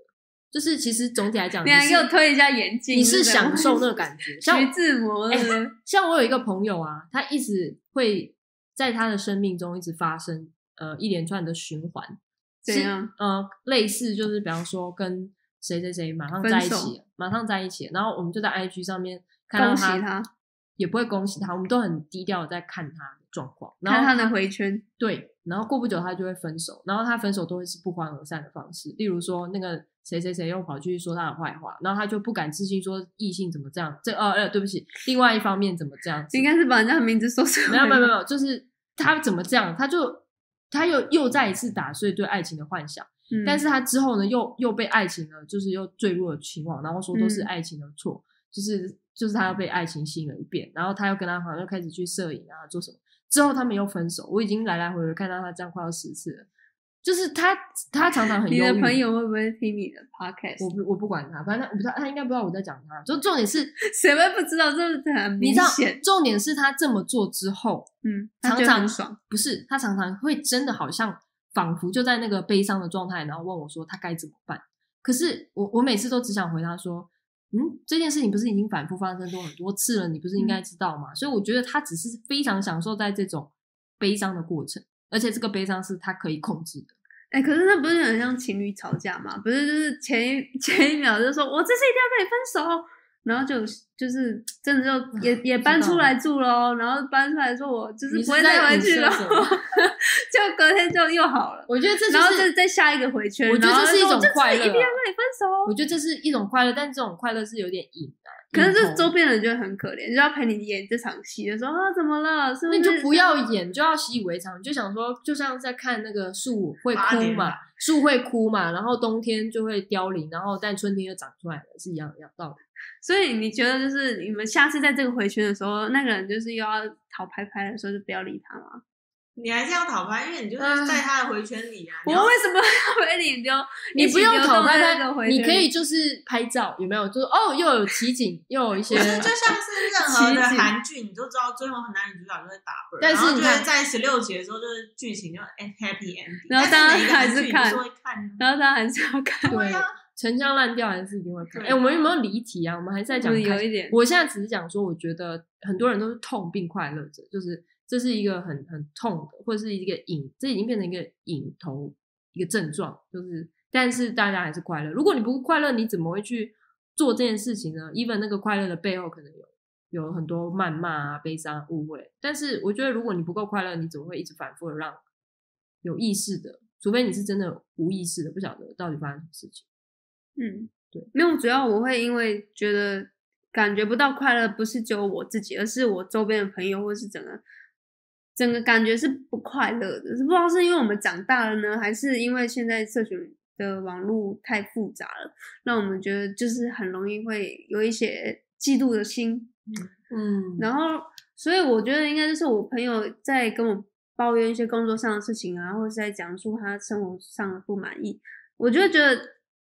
就是其实总体来讲，你还是给我推一下眼镜，你是享受那个感觉，像徐志摩哎对不对像我有一个朋友啊，他一直会在他的生命中一直发生呃一连串的循环，是怎样？呃，类似就是比方说跟谁谁谁马上在一起，马上在一起，然后我们就在 IG 上面看到恭喜他，他，也不会恭喜他，我们都很低调的在看他的状况，然后看他的回圈，对，然后过不久他就会分手，然后他分手都会是不欢而散的方式，例如说那个谁谁谁又跑去说他的坏话，然后他就不敢置信说异性怎么这样，这呃呃对不起，另外一方面怎么这样子应，该是把人家的名字说出来。没有没有没有，就是他怎么这样，他就他又又再一次打碎对爱情的幻想。嗯，但是他之后呢，又又被爱情呢，就是又坠入了情网，然后说都是嗯。爱情的错，就是就是他又被爱情吸引了一遍，然后他又跟他好像又开始去摄影啊，做什么，之后他们又分手，我已经来来回回看到他这样快要十次了，就是他他常常很你，的朋友会不会听你的 podcast？我不我不管他，反正他我不知道他应该不知道我在讲他，就重点是 谁会不知道？这是很明你知道显。重点是他这么做之后，嗯，常常很爽。不是他常常会真的好像仿佛就在那个悲伤的状态，然后问我说他该怎么办。可是我我每次都只想回答说，嗯，这件事情不是已经反复发生过很多次了，你不是应该知道吗？所以我觉得他只是非常享受在这种悲伤的过程，而且这个悲伤是他可以控制的。哎、可是那不是很像情侣吵架嘛？不是，就是前一 前一秒就说我这次一定要跟你分手，然后就就是真的就也也搬出来住喽，然后搬出来说我就是不会再回去了，就隔天就又好了。我觉得这就然后再是，再下一个回圈，我觉得然后这是一种快乐啊一定要跟你分手。我觉得这是一种快乐，但这种快乐是有点隐啊。可是这周边人就会很可怜，就要陪你演这场戏，就说啊怎么了？是不是那你就不要演，就要习以为常，你就想说，就像在看那个树会哭嘛树会哭嘛，然后冬天就会凋零，然后但春天又长出来了，是一样一样道理。所以你觉得就是你们下次在这个回圈的时候，那个人就是又要讨拍拍的时候，就不要理他吗？你还是要讨拍，因为你就是在他的回圈里啊。我为什么要 回你丢？你不用讨拍拍在这个回，圈你可以就是拍照，有没有？就是哦，又有奇景，又有一些就像是任何的韩剧，你都知道最后男女主角就会打啵儿，然后但是你看就会在十六集的时候，就是剧情就 happy ending，然后大家还是看是会看，然后大家还是要看，对啊，陈腔滥调还是一定会看。对哎，我们有没有离题啊？我们还是在讲有一点我现在只是讲说，我觉得很多人都是痛并快乐着，就是这是一个很很痛的，或者是一个瘾，这已经变成一个瘾头一个症状，就是但是大家还是快乐。如果你不快乐，你怎么会去做这件事情呢？even 那个快乐的背后可能有有很多谩骂啊、悲伤、误会，但是我觉得如果你不够快乐，你怎么会一直反复的让有意识的除非你是真的无意识的不晓得到底发生什么事情。嗯，对，没有，主要我会因为觉得感觉不到快乐，不是只有我自己，而是我周边的朋友，或是整个整个感觉是不快乐的。是不知道是因为我们长大了呢，还是因为现在社群的网络太复杂了，让我们觉得就是很容易会有一些嫉妒的心。嗯，然后，所以我觉得应该就是我朋友在跟我抱怨一些工作上的事情啊，或者是在讲述他生活上的不满意，我就会觉得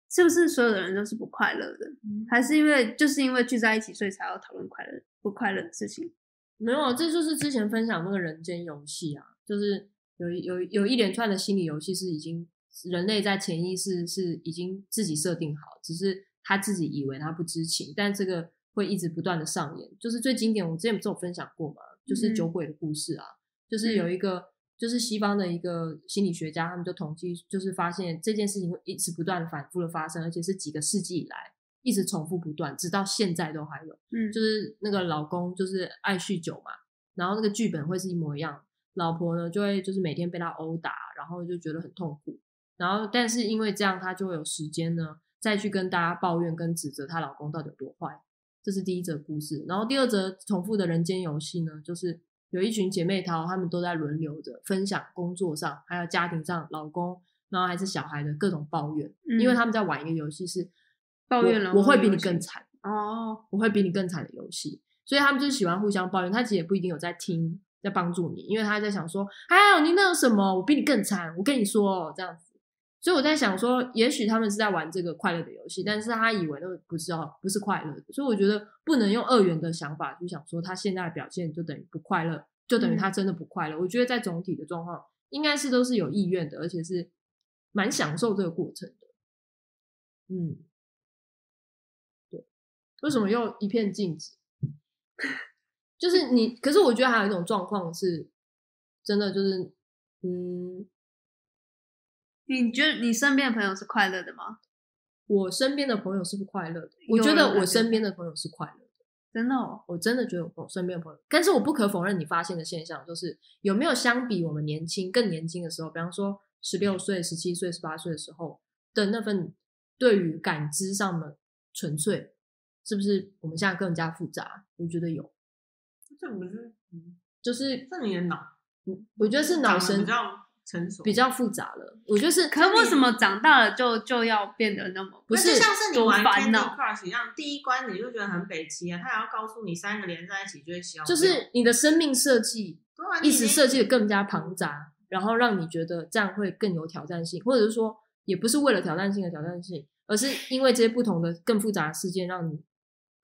是不是所有的人都是不快乐的，还是因为就是因为聚在一起，所以才要讨论快乐不快乐的事情？没有，这就是之前分享那个人间游戏啊，就是有一有有一连串的心理游戏是已经人类在潜意识是已经自己设定好，只是他自己以为他不知情，但这个会一直不断的上演。就是最经典，我之前不是有分享过嘛，就是嗯酒鬼的故事啊，就是有一个就是西方的一个心理学家，他们就统计，就是发现这件事情会一直不断的反复的发生，而且是几个世纪以来一直重复不断，直到现在都还有。嗯，就是那个老公就是爱酗酒嘛，然后那个剧本会是一模一样，老婆呢就会就是每天被他殴打，然后就觉得很痛苦，然后但是因为这样，她就会有时间呢再去跟大家抱怨跟指责她老公到底有多坏，这是第一则故事。然后第二则重复的人间游戏呢，就是有一群姐妹淘，她们都在轮流着分享工作上还有家庭上老公，然后还是小孩的各种抱怨，嗯因为他们在玩一个游戏是抱怨了我我会比你更惨。哦，我会比你更惨的游戏，所以他们就喜欢互相抱怨。他其实也不一定有在听，在帮助你，因为他在想说，还有你那有什么？我比你更惨。我跟你说这样子，所以我在想说，也许他们是在玩这个快乐的游戏，但是他以为那个不是哦，不是快乐的。所以我觉得不能用二元的想法去想说他现在的表现就等于不快乐，就等于他真的不快乐。我觉得在总体的状况，应该是都是有意愿的，而且是蛮享受这个过程的。嗯。为什么又一片静止？就是你，可是我觉得还有一种状况是，真的就是，嗯，你觉得你身边的朋友是快乐的吗？我身边的朋友是不快乐的。我觉得我身边的朋友是快乐的，真的哦，我真的觉得我身边的朋友，但是我不可否认你发现的现象，就是有没有相比我们年轻、更年轻的时候，比方说十六岁、十七岁、十八岁的时候的那份对于感知上的纯粹，是不是我们现在更加复杂？我觉得有，这不是，嗯就是这你的脑我觉得是脑神比较成熟，比较复杂了。我觉得是，可是为什么长大了就就要变得那么不是就像是你玩烦 Candy Crush 一样，第一关你就觉得很北齐啊，他还要告诉你三个连在一起就会消，就是你的生命设计一直设计的更加庞杂，然后让你觉得这样会更有挑战性，或者是说，也不是为了挑战性的挑战性，而是因为这些不同的更复杂的事件，让你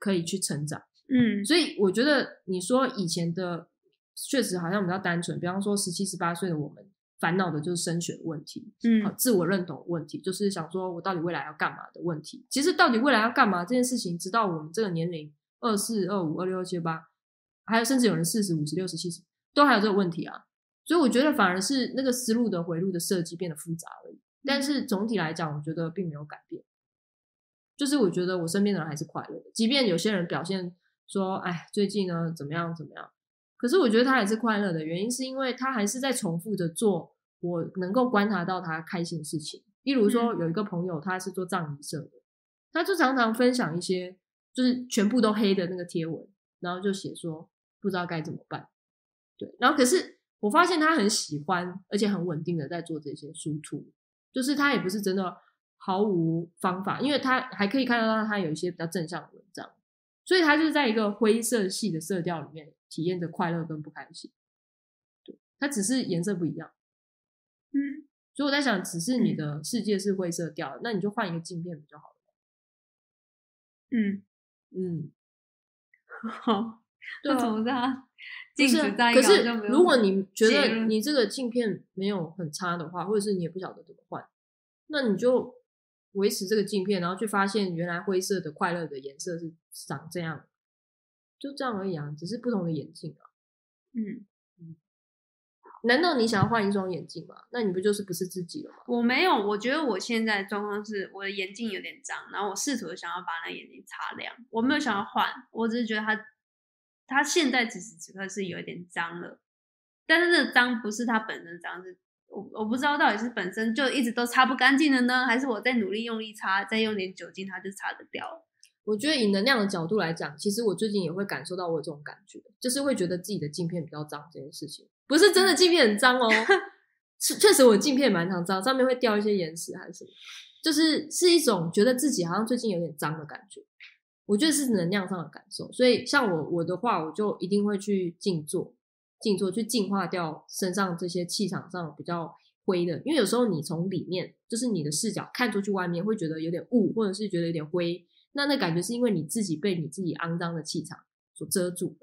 可以去成长。嗯所以我觉得你说以前的确实好像比较单纯，比方说十七、十八岁的我们烦恼的就是升学的问题，好嗯自我认同的问题，就是想说我到底未来要干嘛的问题。其实到底未来要干嘛这件事情，直到我们这个年龄二四、二五、二六、二七、二八，还有甚至有人四十五十、六十、七十，都还有这个问题啊。所以我觉得反而是那个思路的回路的设计变得复杂而已。但是总体来讲，我觉得并没有改变。就是我觉得我身边的人还是快乐的，即便有些人表现说，哎，最近呢怎么样怎么样，可是我觉得他还是快乐的原因，是因为他还是在重复着做我能够观察到他开心的事情。例如说，有一个朋友他是做葬仪社的，他就常常分享一些就是全部都黑的那个贴文，然后就写说不知道该怎么办。对，然后可是我发现他很喜欢，而且很稳定的在做这些输出，就是他也不是真的毫无方法，因为他还可以看得到他有一些比较正向的文章，所以他就是在一个灰色系的色调里面体验着快乐跟不开心。对，它只是颜色不一样。嗯，所以我在想，只是你的世界是灰色调，那你就换一个镜片不就好了？嗯，嗯，好，对那怎啊。么在不镜是啊，子在可是如果你觉得你这个镜片没有很差的话，或者是你也不晓得怎么换，那你就维持这个镜片，然后去发现原来灰色的快乐的颜色是长这样，就这样而已啊，只是不同的眼镜啊。嗯嗯，难道你想要换一双眼镜吗？那你不就是不是自己了吗？我没有，我觉得我现在状况是我的眼镜有点脏，然后我试图地想要把那眼镜擦亮，我没有想要换，我只是觉得它它现在此时此刻是有一点脏了，但是这个脏不是它本身脏，是我我不知道到底是本身就一直都擦不干净的呢，还是我在努力用力擦，再用点酒精它就擦得掉了。我觉得以能量的角度来讲，其实我最近也会感受到我有这种感觉，就是会觉得自己的镜片比较脏这件事情，不是真的镜片很脏哦，是确实我镜片蛮常脏，上面会掉一些岩石还是什么，就是是一种觉得自己好像最近有点脏的感觉。我觉得是能量上的感受，所以像我我的话，我就一定会去静坐，静坐去净化掉身上这些气场上比较灰的，因为有时候你从里面就是你的视角看出去外面，会觉得有点雾，或者是觉得有点灰。那那感觉是因为你自己被你自己肮脏的气场所遮住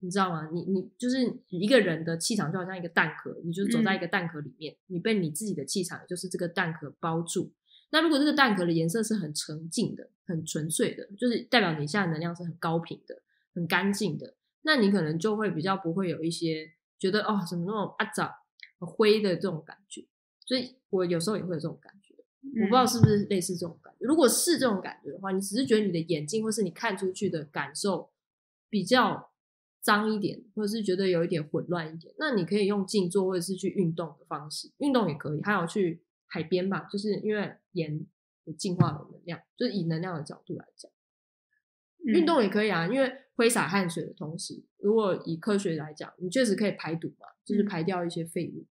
你知道吗？你你就是一个人的气场就好像一个蛋壳，你就走在一个蛋壳里面，你被你自己的气场，就是这个蛋壳包住。那如果这个蛋壳的颜色是很纯净的、很纯粹的，就是代表你现在能量是很高频的、很干净的，那你可能就会比较不会有一些觉得哦，什么那种啊脏、灰的这种感觉。所以我有时候也会有这种感觉。我不知道是不是类似这种感觉。如果是这种感觉的话，你只是觉得你的眼睛或是你看出去的感受比较脏一点，或者是觉得有一点混乱一点，那你可以用静坐或者是去运动的方式，运动也可以。还有去海边吧，就是因为盐有净化的能量，就是以能量的角度来讲，运动也可以啊。因为挥洒汗水的同时，如果以科学来讲，你确实可以排毒嘛，就是排掉一些废物。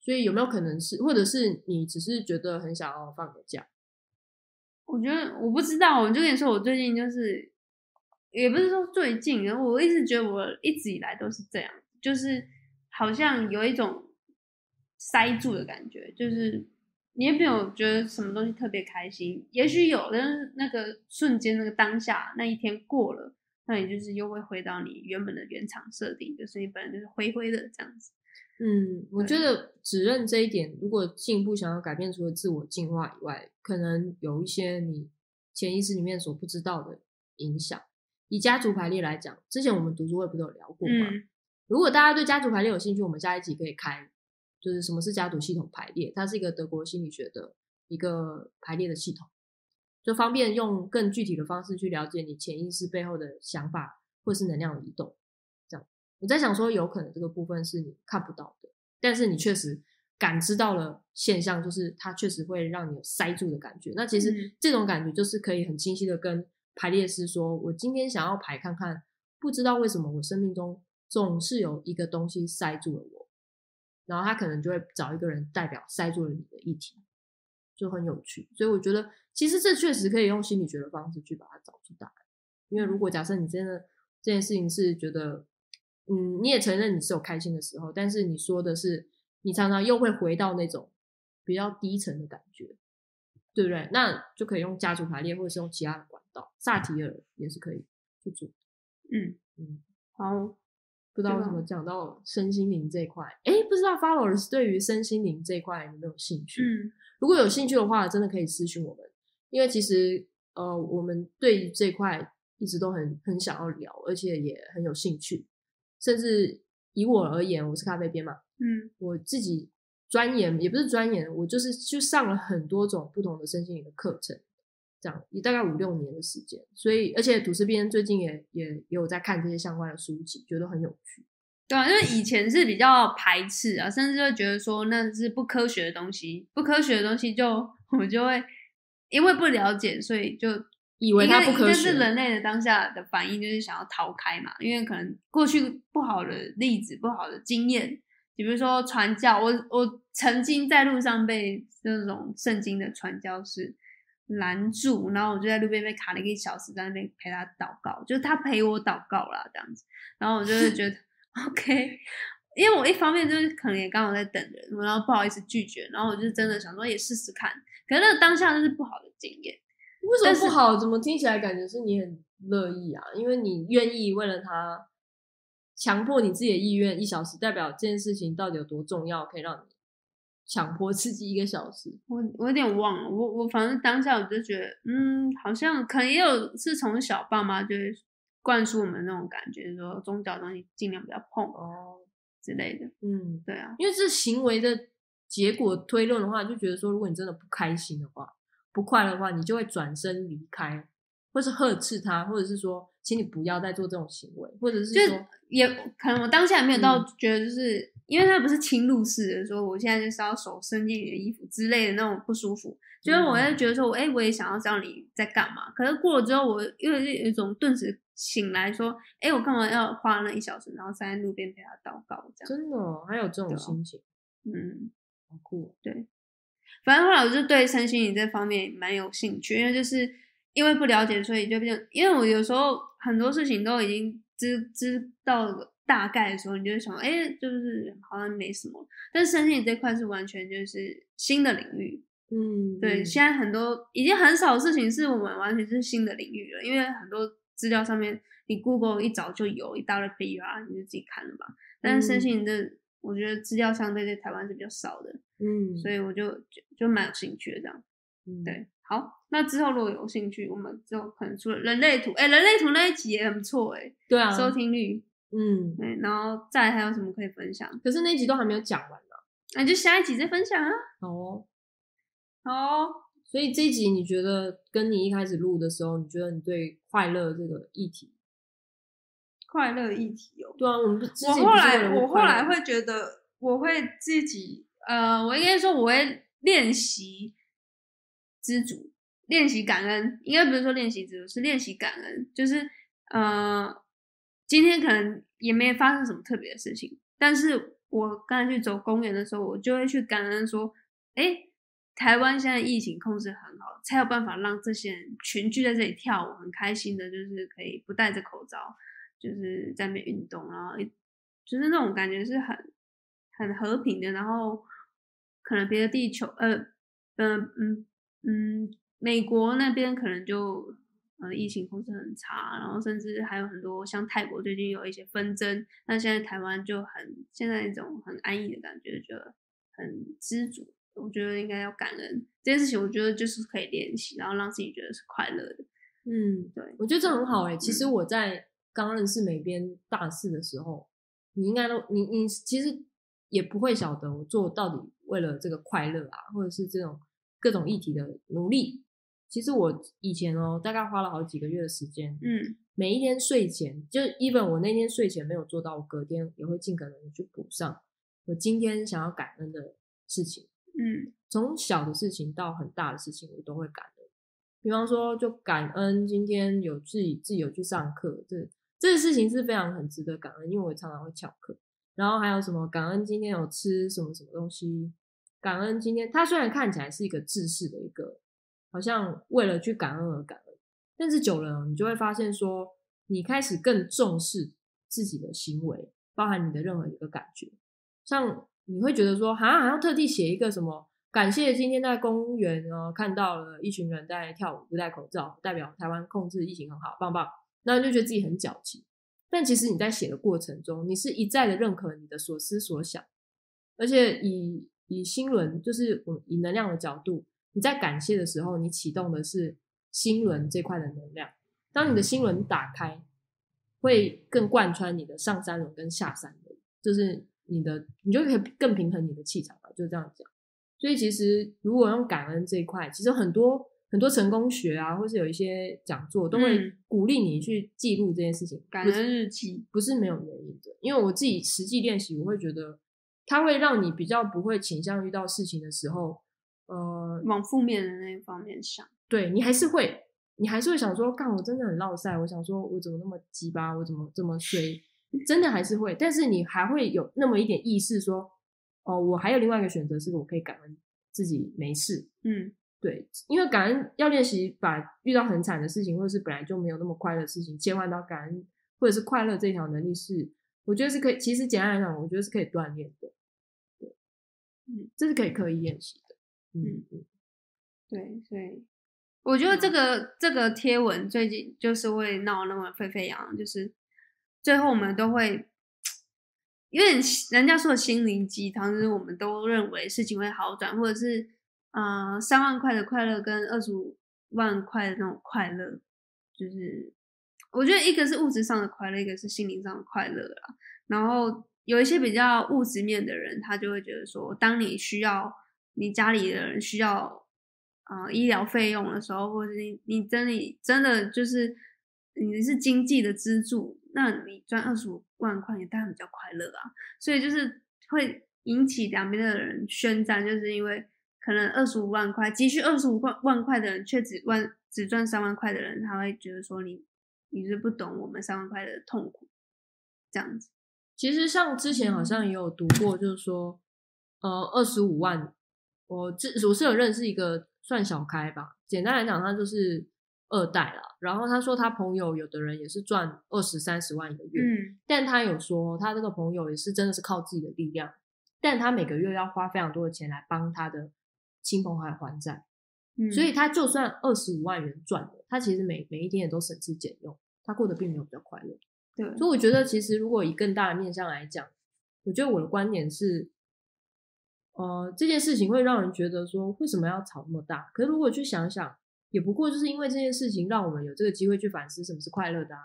所以有没有可能是，或者是你只是觉得很想要放个假？我觉得我不知道，我就跟你说，我最近就是，也不是说最近，然后我一直觉得我一直以来都是这样，就是好像有一种塞住的感觉，就是你也没有觉得什么东西特别开心，也许有，但是那个瞬间那个当下那一天过了，那你就是又会回到你原本的原厂设定，就是你本来就是灰灰的这样子。嗯，我觉得指认这一点，如果进一步想要改变，除了自我进化以外，可能有一些你潜意识里面所不知道的影响。以家族排列来讲，之前我们读书会不都有聊过吗？如果大家对家族排列有兴趣，我们下一集可以开，就是什么是家族系统排列，它是一个德国心理学的一个排列的系统，就方便用更具体的方式去了解你潜意识背后的想法或是能量的移动。这样我在想说，有可能这个部分是你看不到的，但是你确实感知到了现象，就是它确实会让你有塞住的感觉。那其实这种感觉就是可以很清晰的跟排列师说，我今天想要排看看，不知道为什么我生命中总是有一个东西塞住了我，然后他可能就会找一个人代表塞住了你的议题，就很有趣。所以我觉得，其实这确实可以用心理学的方式去把它找出答案。因为如果假设你真的这件事情是觉得。嗯，你也承认你是有开心的时候，但是你说的是，你常常又会回到那种比较低沉的感觉，对不对？那就可以用家族排列，或者是用其他的管道，萨提尔也是可以去做。嗯嗯，好，不知道为什么讲到身心灵这一块，哎，不知道 followers 对于身心灵这一块有没有兴趣？嗯，如果有兴趣的话，真的可以私信我们，因为其实呃，我们对于这块一直都很很想要聊，而且也很有兴趣。甚至以我而言，我是咖啡边嘛，嗯，我自己钻研也不是钻研，我就是去上了很多种不同的身心灵的课程，这样也大概五六年的时间，所以而且土司边最近也也有在看这些相关的书籍，觉得很有趣。对啊，因为以前是比较排斥啊，甚至会觉得说那是不科学的东西，不科学的东西就我就会因为不了解，所以就。以为它不科学，是人类的当下的反应，就是想要逃开嘛。因为可能过去不好的例子、不好的经验，比如说传教，我我曾经在路上被那种圣经的传教士拦住，然后我就在路边被卡了一个小时，在那边陪他祷告，就是他陪我祷告啦，这样子。然后我就是觉得 OK，因为我一方面就是可能也刚好在等人，然后不好意思拒绝，然后我就真的想说也试试看，可是那个当下就是不好的经验。为什么不好？怎么听起来感觉是你很乐意啊？因为你愿意为了他强迫你自己的意愿一小时，代表这件事情到底有多重要，可以让你强迫刺激一个小时。我我有点忘了，我我反正当下我就觉得，嗯，好像可能也有是从小爸妈就灌输我们那种感觉，说宗教东西尽量不要碰哦之类的。嗯，对啊，因为这行为的结果推论的话，就觉得说，如果你真的不开心的话。不快乐的话，你就会转身离开，或是呵斥他，或者是说，请你不要再做这种行为，或者是就说，也可能我当下也没有到嗯觉得，就是、因为他不是侵入式的，说我现在就是要手伸进你的衣服之类的那种不舒服，就是我会觉得说，哎、我也想要知道你在干嘛。可是过了之后，我又有一种顿时醒来说，哎、我干嘛要花那一小时，然后站在路边陪他祷告这样？真的哦还有这种心情，嗯，好酷哦。反正后来我就对身心灵这方面蛮有兴趣，因为就是因为不了解，所以就变，因为我有时候很多事情都已经知知道了大概的时候，你就会想，哎、就是好像没什么。但是身心灵这块是完全就是新的领域，嗯，对，嗯现在很多已经很少的事情是我们完全是新的领域了，因为很多资料上面你 Google 一找就有一大堆 P R，你就自己看了吧。但是身心灵的，我觉得资料相对在台湾是比较少的，嗯，所以我就就就蛮有兴趣的这样。嗯，对，好，那之后如果有兴趣，我们之后可能出了人类图，哎、人类图那一集也很不错、哎、对啊，收听率，嗯，对，然后再来还有什么可以分享？可是那一集都还没有讲完呢。那就下一集再分享啊。好哦，好哦，所以这一集你觉得跟你一开始录的时候，你觉得你对快乐这个议题，快乐议题哦。对啊，我们不之我后来我后了快乐来会觉得，我会自己呃，我应该说我会练习知足，练习感恩。应该不是说练习知足，是练习感恩。就是呃，今天可能也没发生什么特别的事情，但是我刚才去走公园的时候，我就会去感恩说，哎。台湾现在疫情控制很好，才有办法让这些人群聚在这里跳舞，很开心的，就是可以不戴着口罩，就是在那边运动，然后就是那种感觉是很很和平的。然后可能别的地球，呃，嗯嗯嗯，美国那边可能就呃疫情控制很差，然后甚至还有很多像泰国最近有一些纷争，那现在台湾就很现在一种很安逸的感觉，觉得很知足。我觉得应该要感恩这件事情，我觉得就是可以练习，然后让自己觉得是快乐的。嗯，对，我觉得这很好哎、其实嗯我在刚认识美编大四的时候，你应该都你你其实也不会晓得我做到底为了这个快乐啊，或者是这种各种议题的努力。其实我以前哦，大概花了好几个月的时间，嗯每一天睡前，就 even 我那天睡前没有做到，我隔天也会尽可能的去补上我今天想要感恩的事情。嗯从小的事情到很大的事情，我都会感恩。比方说，就感恩今天有自己自己有去上课，这这个事情是非常很值得感恩，因为我常常会翘课。然后还有什么感恩今天有吃什么什么东西，感恩今天它虽然看起来是一个制式的一个，好像为了去感恩而感恩，但是久了你就会发现说，你开始更重视自己的行为，包含你的任何一个感觉，像你会觉得说，哈，还要特地写一个什么？感谢今天在公园哦看到了一群人在跳舞，不戴口罩，代表台湾控制疫情很好，棒棒。那你就觉得自己很矫情。但其实你在写的过程中，你是一再的认可你的所思所想，而且以以心轮，就是我以能量的角度，你在感谢的时候，你启动的是心轮这块的能量。当你的心轮打开，会更贯穿你的上三轮跟下三轮，就是你的，你就可以更平衡你的气场吧，就这样讲。所以其实如果用感恩这一块，其实很多很多成功学啊，或是有一些讲座都会嗯鼓励你去记录这件事情，感恩日记不是没有原因的。因为我自己实际练习，我会觉得它会让你比较不会倾向遇到事情的时候，呃，往负面的那一方面想。对你还是会，你还是会想说，干我真的很落赛，我想说我怎么那么鸡巴，我怎么这么衰，真的还是会，但是你还会有那么一点意识说，哦，我还有另外一个选择，是我可以感恩自己没事。嗯对，因为感恩要练习把遇到很惨的事情，或者是本来就没有那么快乐的事情，切换到感恩或者是快乐这条能力是，我觉得是可以。其实简单来讲，我觉得是可以锻炼的。对，嗯，这是可以刻意练习的。嗯嗯，对，所以我觉得这个这个贴文最近就是会闹那么沸沸扬扬，就是最后我们都会因为人家说的心灵鸡汤，就是我们都认为事情会好转，或者是呃三万块的快乐跟二十五万块的那种快乐，就是我觉得一个是物质上的快乐，一个是心灵上的快乐啦。然后有一些比较物质面的人，他就会觉得说，当你需要你家里的人需要呃医疗费用的时候，或者你你真的真的就是你是经济的支柱，那你赚二十五万块，你当然比较快乐啊。所以就是会引起两边的人宣战，就是因为可能二十五万块急需二十五万万块的人，却只万只赚三万块的人，他会觉得说你你是不懂我们三万块的痛苦，这样子。其实像之前好像也有读过，就是说，呃，二十五万，我这我是有认识一个算小开吧，简单来讲，他就是二代啦。然后他说他朋友有的人也是赚二十三十万一个月，嗯但他有说他这个朋友也是真的是靠自己的力量，但他每个月要花非常多的钱来帮他的亲朋好友还债，嗯，所以他就算二十五万元赚的，他其实每每一天也都省吃俭用，他过得并没有比较快乐。对，所以我觉得，其实如果以更大的面向来讲，我觉得我的观点是，呃，这件事情会让人觉得说，为什么要吵那么大？可是如果去想想，也不过就是因为这件事情，让我们有这个机会去反思什么是快乐的啊，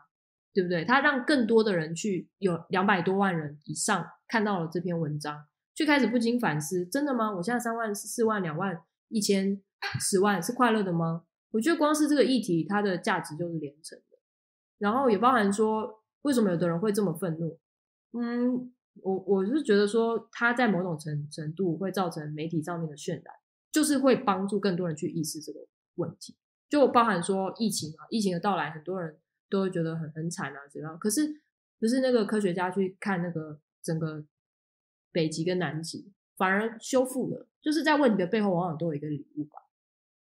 对不对？他让更多的人去有两百多万人以上看到了这篇文章，去开始不禁反思：真的吗？我现在三万、四万、两万、一千、十万是快乐的吗？我觉得光是这个议题，它的价值就是连城的，然后也包含说。为什么有的人会这么愤怒？嗯，我我是觉得说，它在某种程程度会造成媒体上面的渲染，就是会帮助更多人去意识这个问题。就包含说疫情啊，疫情的到来，很多人都会觉得很很惨啊，怎样？可是不是那个科学家去看那个整个北极跟南极，反而修复了，就是在问题的背后，往往都有一个礼物吧。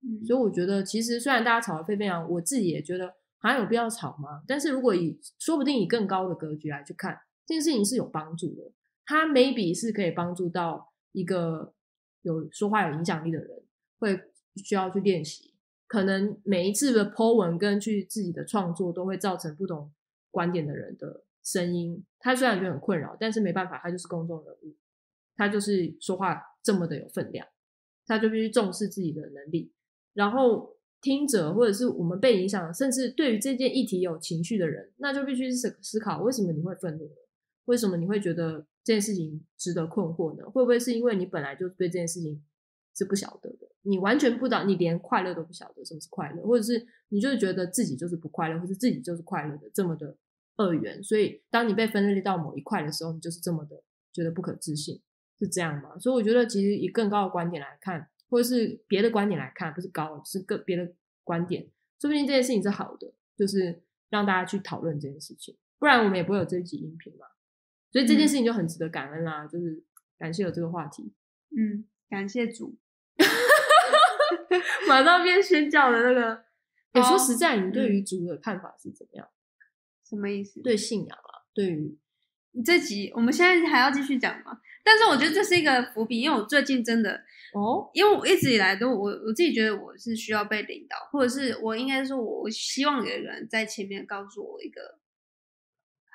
嗯所以我觉得，其实虽然大家吵得沸沸扬，我自己也觉得。好像有必要吵吗？但是如果以说不定以更高的格局来去看这件事情是有帮助的，他 maybe 是可以帮助到一个有说话有影响力的人，会需要去练习。可能每一次的 po 文跟去自己的创作都会造成不同观点的人的声音。他虽然觉得很困扰，但是没办法，他就是公众人物，他就是说话这么的有分量，他就必须重视自己的能力，然后。听者或者是我们被影响，甚至对于这件议题有情绪的人，那就必须思思考为什么你会愤怒？为什么你会觉得这件事情值得困惑呢？会不会是因为你本来就对这件事情是不晓得的？你完全不知道，你连快乐都不晓得什么是快乐，或者是你就是觉得自己就是不快乐，或者自己就是快乐的这么的二元？所以当你被分裂到某一块的时候，你就是这么的觉得不可置信，是这样吗？所以我觉得，其实以更高的观点来看。或者是别的观点来看，不是高，是个别的观点，说不定这件事情是好的，就是让大家去讨论这件事情，不然我们也不会有这一集音频嘛。所以这件事情就很值得感恩啦，就是感谢有这个话题。嗯，感谢主。马上变宣教的那个。哎、哦说实在，你对于主的看法是怎么样？什么意思？对信仰啊，对于你这集我们现在还要继续讲吗？但是我觉得这是一个伏笔，因为我最近真的，哦，因为我一直以来都我我自己觉得我是需要被领导，或者是我应该说，我希望有一个人在前面告诉我一个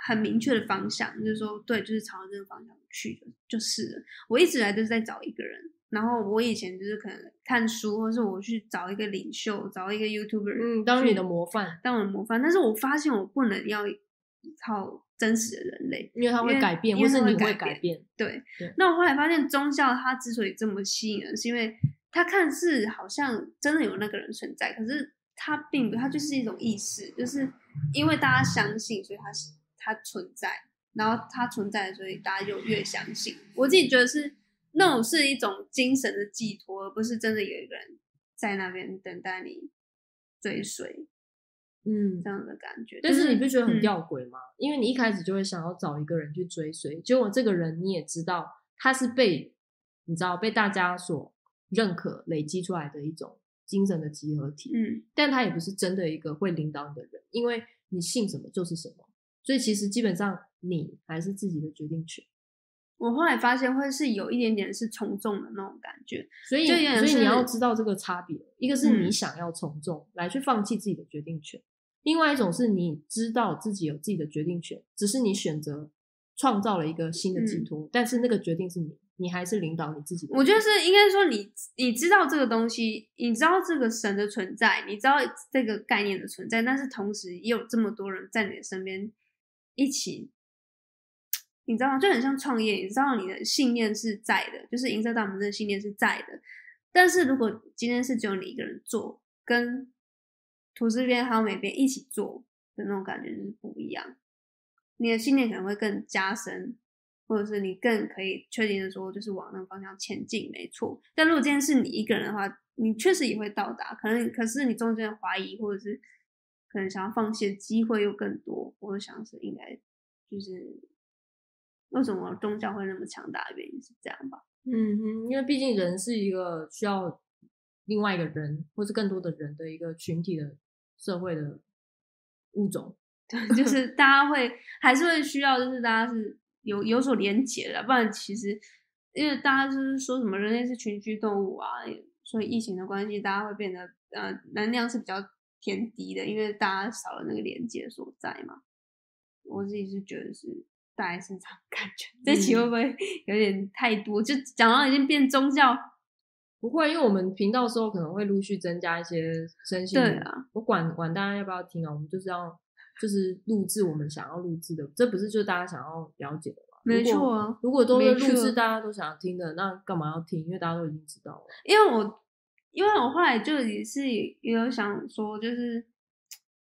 很明确的方向，就是说对，就是朝着这个方向去的，就是了我一直以来都是在找一个人。然后我以前就是可能看书，或是我去找一个领袖，找一个 YouTuber，嗯，当你的模范，当我的模范。但是我发现我不能要依靠真实的人类，因为他会改变，或是你会改变。对对，那我后来发现宗教它之所以这么吸引人，是因为它看似好像真的有那个人存在，可是它并不，它就是一种意识，就是因为大家相信，所以它是它存在，然后它存在，所以大家就越相信。我自己觉得是那种是一种精神的寄托，而不是真的有一个人在那边等待你追随嗯这，样的感觉。但是你不觉得很嗯吊诡吗？因为你一开始就会想要找一个人去追随，结果这个人你也知道他是被你知道被大家所认可、累积出来的一种精神的集合体，嗯，但他也不是真的一个会领导你的人，因为你信什么就是什么，所以其实基本上你还是自己的决定权。我后来发现会是有一点点是从众的那种感觉。所以，所以你要知道这个差别，一个是你嗯想要从众、来去放弃自己的决定权，另外一种是你知道自己有自己的决定权，只是你选择创造了一个新的寄托，但是那个决定是你，你还是领导你自己我觉得是应该说你你知道这个东西，你知道这个神的存在，你知道这个概念的存在，但是同时也有这么多人在你的身边一起，你知道吗？就很像创业，你知道你的信念是在的，就是银色大门的信念是在的，但是如果今天是只有你一个人做，跟图这边还有美边一起做的那种感觉就是不一样，你的信念可能会更加深，或者是你更可以确定的说，就是往那个方向前进，没错。但如果今天是你一个人的话，你确实也会到达，可能可是你中间的怀疑或者是可能想要放弃的机会又更多。我想是应该就是为什么宗教会那么强大的原因是这样吧？嗯哼，因为毕竟人是一个需要另外一个人或是更多的人的一个群体的社会的物种。对，就是大家会还是会需要，就是大家是有有所连结的，不然其实因为大家就是说什么人类是群居动物啊，所以疫情的关系，大家会变得呃能量是比较偏低的，因为大家少了那个连接所在嘛。我自己是觉得是大概是这样感觉，这期会不会有点太多？就讲到已经变宗教，不会，因为我们频道之后可能会陆续增加一些身心灵。对啊，我管管大家要不要听啊，我们就是要就是录制我们想要录制的，这不是就是大家想要了解的吗？没错啊。如果都是录制大家都想要听的，那干嘛要听？因为大家都已经知道了。因为我因为我后来就也是也有想说，就是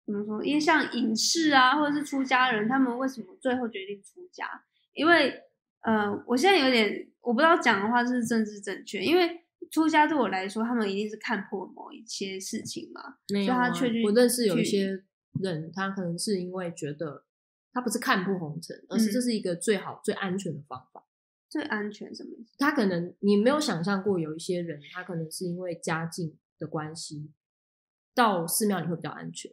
怎么说？因为像影视啊，或者是出家人，他们为什么最后决定出家？因为呃，我现在有点我不知道讲的话是政治正确，因为出家对我来说，他们一定是看破某一些事情嘛。没有、啊，他确实我认识有一些人，他可能是因为觉得他不是看破红尘，而是嗯这是一个最好、最安全的方法。最安全什么意思？他可能你没有想象过，有一些人他可能是因为家境的关系，到寺庙里会比较安全。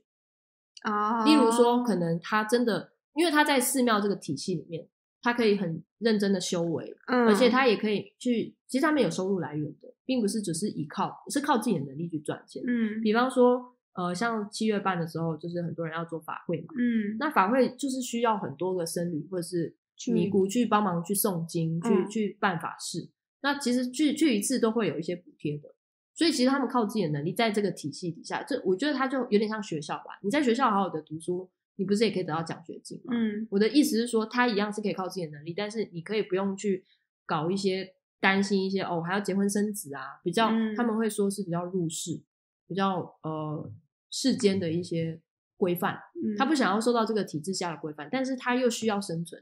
啊，例如说，可能他真的，因为他在寺庙这个体系里面，他可以很认真的修为，嗯，而且他也可以去，其实他们有收入来源的，并不是只是依靠，是靠自己的能力去赚钱。嗯比方说，呃，像七月半的时候，就是很多人要做法会嘛，嗯，那法会就是需要很多个僧侣或者是去尼姑去帮忙去诵经，去嗯去办法事。那其实去去一次都会有一些补贴的，所以其实他们靠自己的能力，在这个体系底下，这我觉得他就有点像学校吧。你在学校好好的读书，你不是也可以得到奖学金吗？嗯我的意思是说，他一样是可以靠自己的能力，但是你可以不用去搞一些担心一些哦，还要结婚生子啊，比较、嗯他们会说是比较入世，比较呃世间的一些规范。嗯，他不想要受到这个体制下的规范，但是他又需要生存，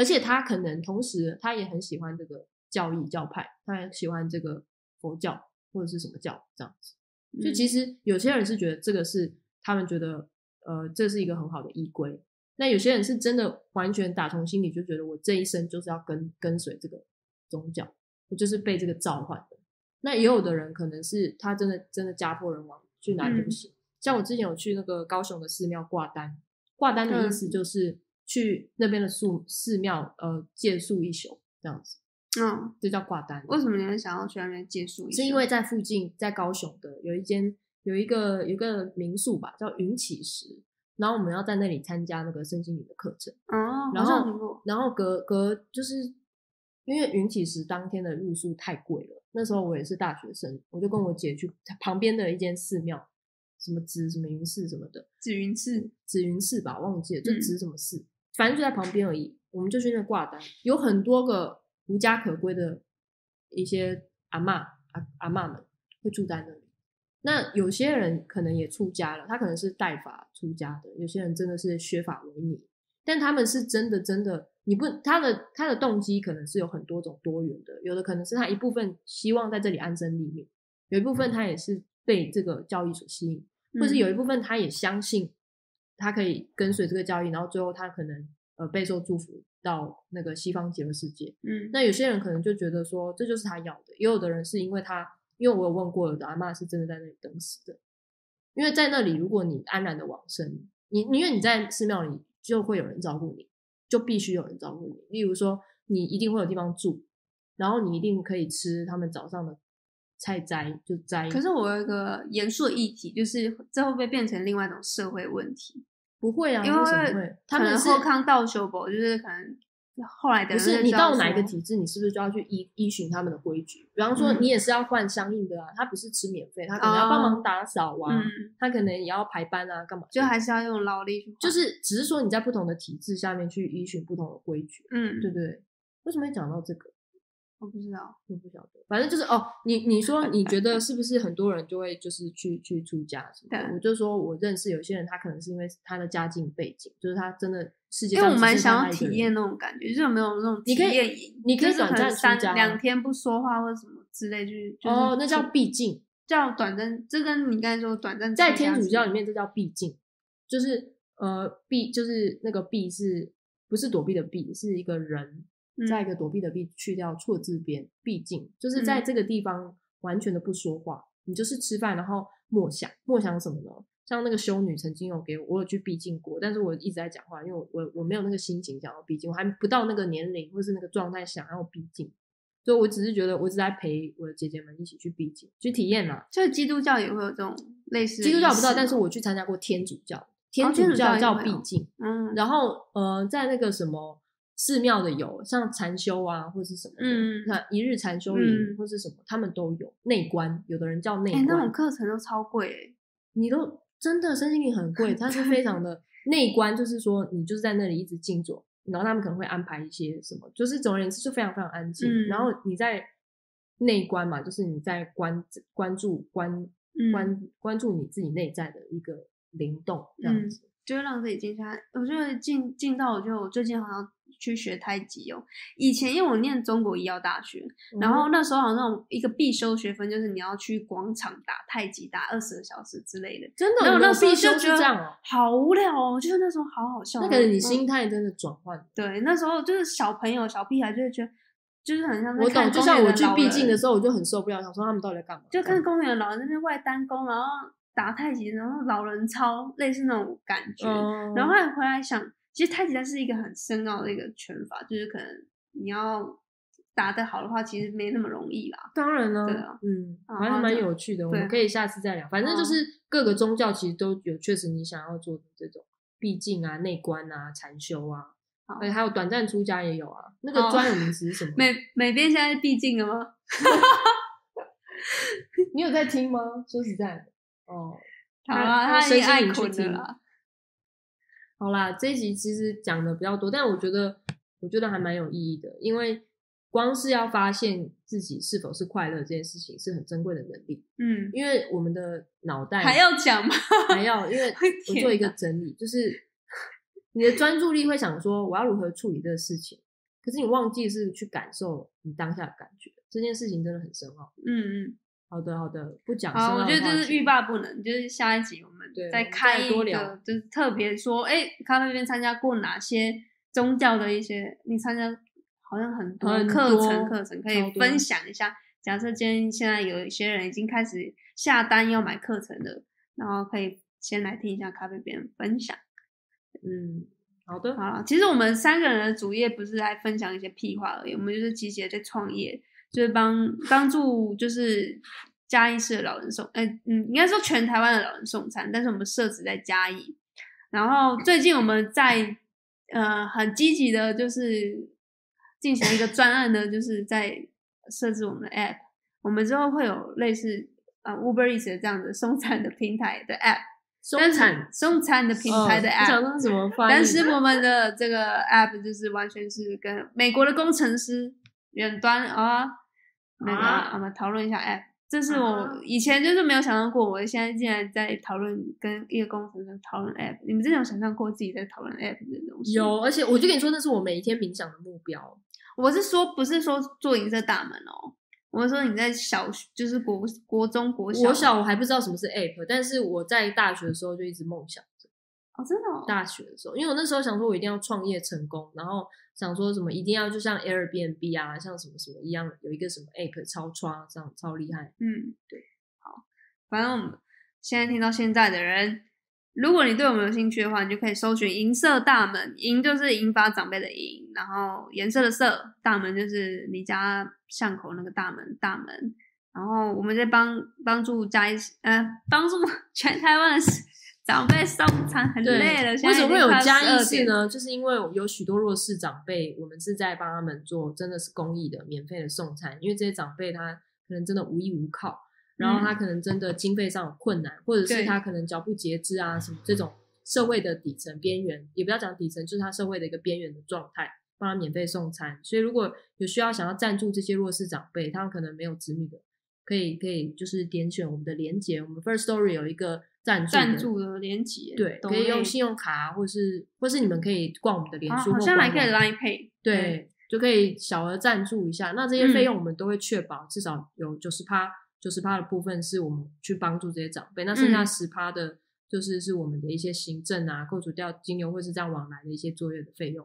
而且他可能同时他也很喜欢这个教义教派，他很喜欢这个佛教或者是什么教这样子。就嗯其实有些人是觉得这个是他们觉得呃这是一个很好的依归，那有些人是真的完全打从心里就觉得我这一生就是要跟跟随这个宗教，我就是被这个召唤的。那也有的人可能是他真的真的家破人亡，去哪里都不嗯行。像我之前有去那个高雄的寺庙挂单，挂单的意嗯思就是去那边的寺寺庙呃借宿一宿这样子，嗯，这叫挂单。为什么你会想要去那边借宿一宿？是因为在附近，在高雄的有一间有一个有一个民宿吧，叫云起石，然后我们要在那里参加那个身心灵的课程，哦，然后，然后隔隔就是因为云起石当天的入宿太贵了，那时候我也是大学生，我就跟我姐去旁边的一间寺庙，什么紫什么云寺什么的，紫云寺，紫云寺吧，忘记了，就嗯紫什么寺，反正就在旁边而已。我们就去那挂单，有很多个无家可归的一些阿嬷阿阿嬷们会住在那里。那有些人可能也出家了，他可能是带法出家的，有些人真的是学法为尼，但他们是真的真的，你不他的他的动机可能是有很多种多元的，有的可能是他一部分希望在这里安身立命，有一部分他也是被这个教义所吸引，或是有一部分他也相信他可以跟随这个教义，然后最后他可能呃备受祝福到那个西方极乐世界。嗯，那有些人可能就觉得说这就是他要的，也有的人是因为他，因为我有问过，有的阿妈是真的在那里等死的，因为在那里如果你安然的往生，你因为你在寺庙里就会有人照顾你，就必须有人照顾你。例如说，你一定会有地方住，然后你一定可以吃他们早上的菜摘，就摘。可是我有一个严肃的议题，就是这会不会变成另外一种社会问题？不会啊，因为什么为会？他们是后康道修博，就是可能后来的人不是你到哪一个体制，你是不是就要去依依循他们的规矩？比方说，嗯你也是要换相应的啊，他不是吃免费，他可能要帮忙打扫啊，嗯，他可能也要排班啊，干嘛？就还是要用劳力去，就是只是说你在不同的体制下面去依循不同的规矩，嗯，对不对？为什么会讲到这个？我不知道。我不晓得，反正就是哦，你你说你觉得是不是很多人就会就是去去出家什么的？对我就说我认识有些人，他可能是因为他的家境背景，就是他真的世界因为我蛮想要体验那种感觉，就是有没有那种体你可以验营？你可以短暂三两天不说话或者什么之类，就是就是哦，那叫出闭境，叫短暂，这跟你刚才说短暂在天主教里面这叫闭境，就是呃闭就是那个闭是不是躲避的避，是一个人嗯在一个躲避的避去掉错字边，闭境就是在嗯。这个地方完全的不说话，你就是吃饭然后默想，默想什么呢？像那个修女曾经有给我，我有去闭境过，但是我一直在讲话，因为我我我没有那个心情想要闭境，我还不到那个年龄或是那个状态想要闭境，所以我只是觉得我只在陪我的姐姐们一起去闭境，去体验啦。就是基督教也会有这种类似基督教我不知道，但是我去参加过天主教，天主教叫也会有闭境，嗯。然后呃，在那个什么寺庙的有，像禅修啊，或是什么的，嗯。那一日禅修营、嗯。或是什么，他们都有内观，有的人叫内哎、那种观，课程都超贵哎、你都真的身心灵很贵，它是非常 的内观，就是说你就是在那里一直静坐，然后他们可能会安排一些什么，就是总而言之就非常非常安静，嗯然后你在内观嘛，就是你在关关注关嗯。关关注你自己内在的一个灵动这样嗯子。就会让自己静下来。我觉得静静到，我觉得我最近好像去学太极哦。以前因为我念中国医药大学，然后嗯那时候好像那种一个必修学分就是你要去广场打太极，打二十个小时之类的。真的，然后那必修就觉得这样哦。好无聊哦，就是那时候好好笑。那可能你嗯心态真的转换。对，那时候就是小朋友、小屁孩就会觉得，就是很像在我懂，就像我去园的老人闭境的时候，我就很受不了，想说他们到底在干嘛？就看公园的老人那边外单弓，然后打太极，然后老人操，类似那种感觉。嗯，然后后来回来想，其实太极它是一个很深奥的一个拳法，就是可能你要打得好的话，其实没那么容易啦。当然了，对啊嗯，好还是蛮有趣的，我们可以下次再聊。反正就是各个宗教其实都有确实你想要做的这种闭境啊、内观啊、禅修啊，好而且还有短暂出家也有啊。那个好专有名词是什 么？美美编现在闭境了吗？你有在听吗？说实在的，哦，好啊，他他已经爱身心灵去听捆了啦。好啦，这一集其实讲的比较多，但我觉得我觉得还蛮有意义的，因为光是要发现自己是否是快乐这件事情是很珍贵的能力，嗯，因为我们的脑袋还要讲吗？还要，因为 我做一个整理，就是你的专注力会想说我要如何处理这个事情，可是你忘记是去感受你当下的感觉，这件事情真的很深奥。嗯嗯。好的，好的，不讲好，我觉得就是欲罢不能，就是下一集我们再开一个，就是特别说，哎，咖啡边参加过哪些宗教的一些，你参加好像很多很课程，课程可以分享一下。假设今天现在有一些人已经开始下单要买课程的，然后可以先来听一下咖啡边分享。嗯，好的，好了，其实我们三个人的主业不是来分享一些屁话而已，我们就是集结在创业，就是帮帮助就是嘉义市的老人送，哎、嗯，应该说全台湾的老人送餐，但是我们设置在嘉义。然后最近我们在呃很积极的，就是进行一个专案呢，就是在设置我们的 app，我们之后会有类似呃 Uber Eats 这样的送餐的平台的 app，送餐送餐的平台的哦 app？但是我们的这个 app 就是完全是跟美国的工程师远端啊，那个、啊我们讨论一下 app。这是我啊以前就是没有想到过，我现在竟然在讨论跟一个工程师讨论 app。你们真的有想象过自己在讨论 app 这东西？有，，而且我就跟你说，那是我每一天冥想的目标。我是说不是说做银色大门哦，我是说你在小学就是国国中国小我小我还不知道什么是 app，但是我在大学的时候就一直梦想着。哦，真的哦，大学的时候，因为我那时候想说，我一定要创业成功，然后想说什么一定要就像 Airbnb 啊，像什么什么一样，有一个什么 app 超刷这样超厉害。嗯，对，好，反正我们现在听到现在的人，如果你对我们有兴趣的话，你就可以搜寻“银色大门”，银就是银发长辈的银，然后颜色的色，大门就是你家巷口那个大门，大门。然后我们在帮帮助嘉义市，呃，帮助全台湾的长辈送餐，很，累了。为什么会有已经快嘉义12点？市呢？就是因为有许多弱势长辈，我们是在帮他们做真的是公益的、免费的送餐，因为这些长辈他可能真的无依无靠，然后他可能真的经费上有困难，或者是他可能脚不截肢啊什么这种社会的底层边缘，也不要讲底层，就是他社会的一个边缘的状态。帮他免费送餐。所以如果有需要想要赞助这些弱势长辈，他们可能没有子女的，可以可以就是点选我们的连接，我们 First Story 有一个赞助赞助的连接，对，可以用信用卡，或是或是你们可以逛我们的脸书，好像还可以 Line Pay，对，就可以小额赞助一下。那这些费用我们都会确保至少有九十趴，九十趴的部分是我们去帮助这些长辈，那剩下十趴的。就是是我们的一些行政啊，扣除掉金流或是这样往来的一些作业的费用。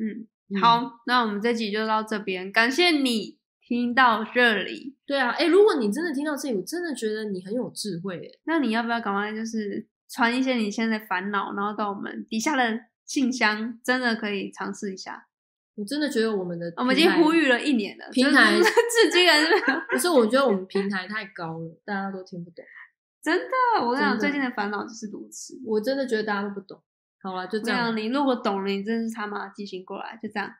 嗯，好，那我们这集就到这边，感谢你听到这里。对啊，哎，如果你真的听到这里，我真的觉得你很有智慧。哎，那你要不要赶快就是传一些你现在的烦恼，然后到我们底下的信箱，真的可以尝试一下。我真的觉得我们的我们已经呼吁了一年了，平台 至今还是可 是我觉得我们平台太高了，大家都听不懂。真的，我跟你讲，最近的烦恼就是如此。我真的觉得大家都不懂。好了，就这样。你如果懂了，你真是他妈寄信过来，就这样。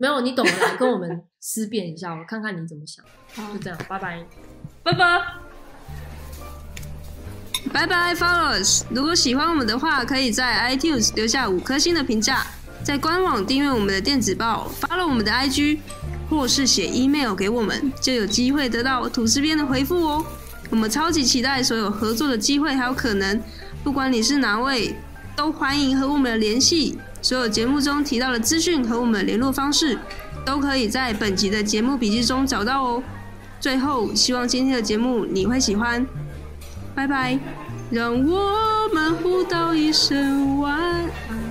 没有，你懂了来跟我们思辨一下，我看看你怎么想。就这样，拜拜，拜拜，拜拜，Followers。如果喜欢我们的话，可以在 iTunes 留下五颗星的评价，在官网订阅我们的电子报，follow 我们的 IG，或是写 email 给我们，就有机会得到吐司边的回复哦。我们超级期待所有合作的机会还有可能，不管你是哪位，都欢迎和我们联系。所有节目中提到的资讯和我们的联络方式，都可以在本集的节目笔记中找到哦。最后，希望今天的节目你会喜欢，拜拜，让我们互道一声晚安。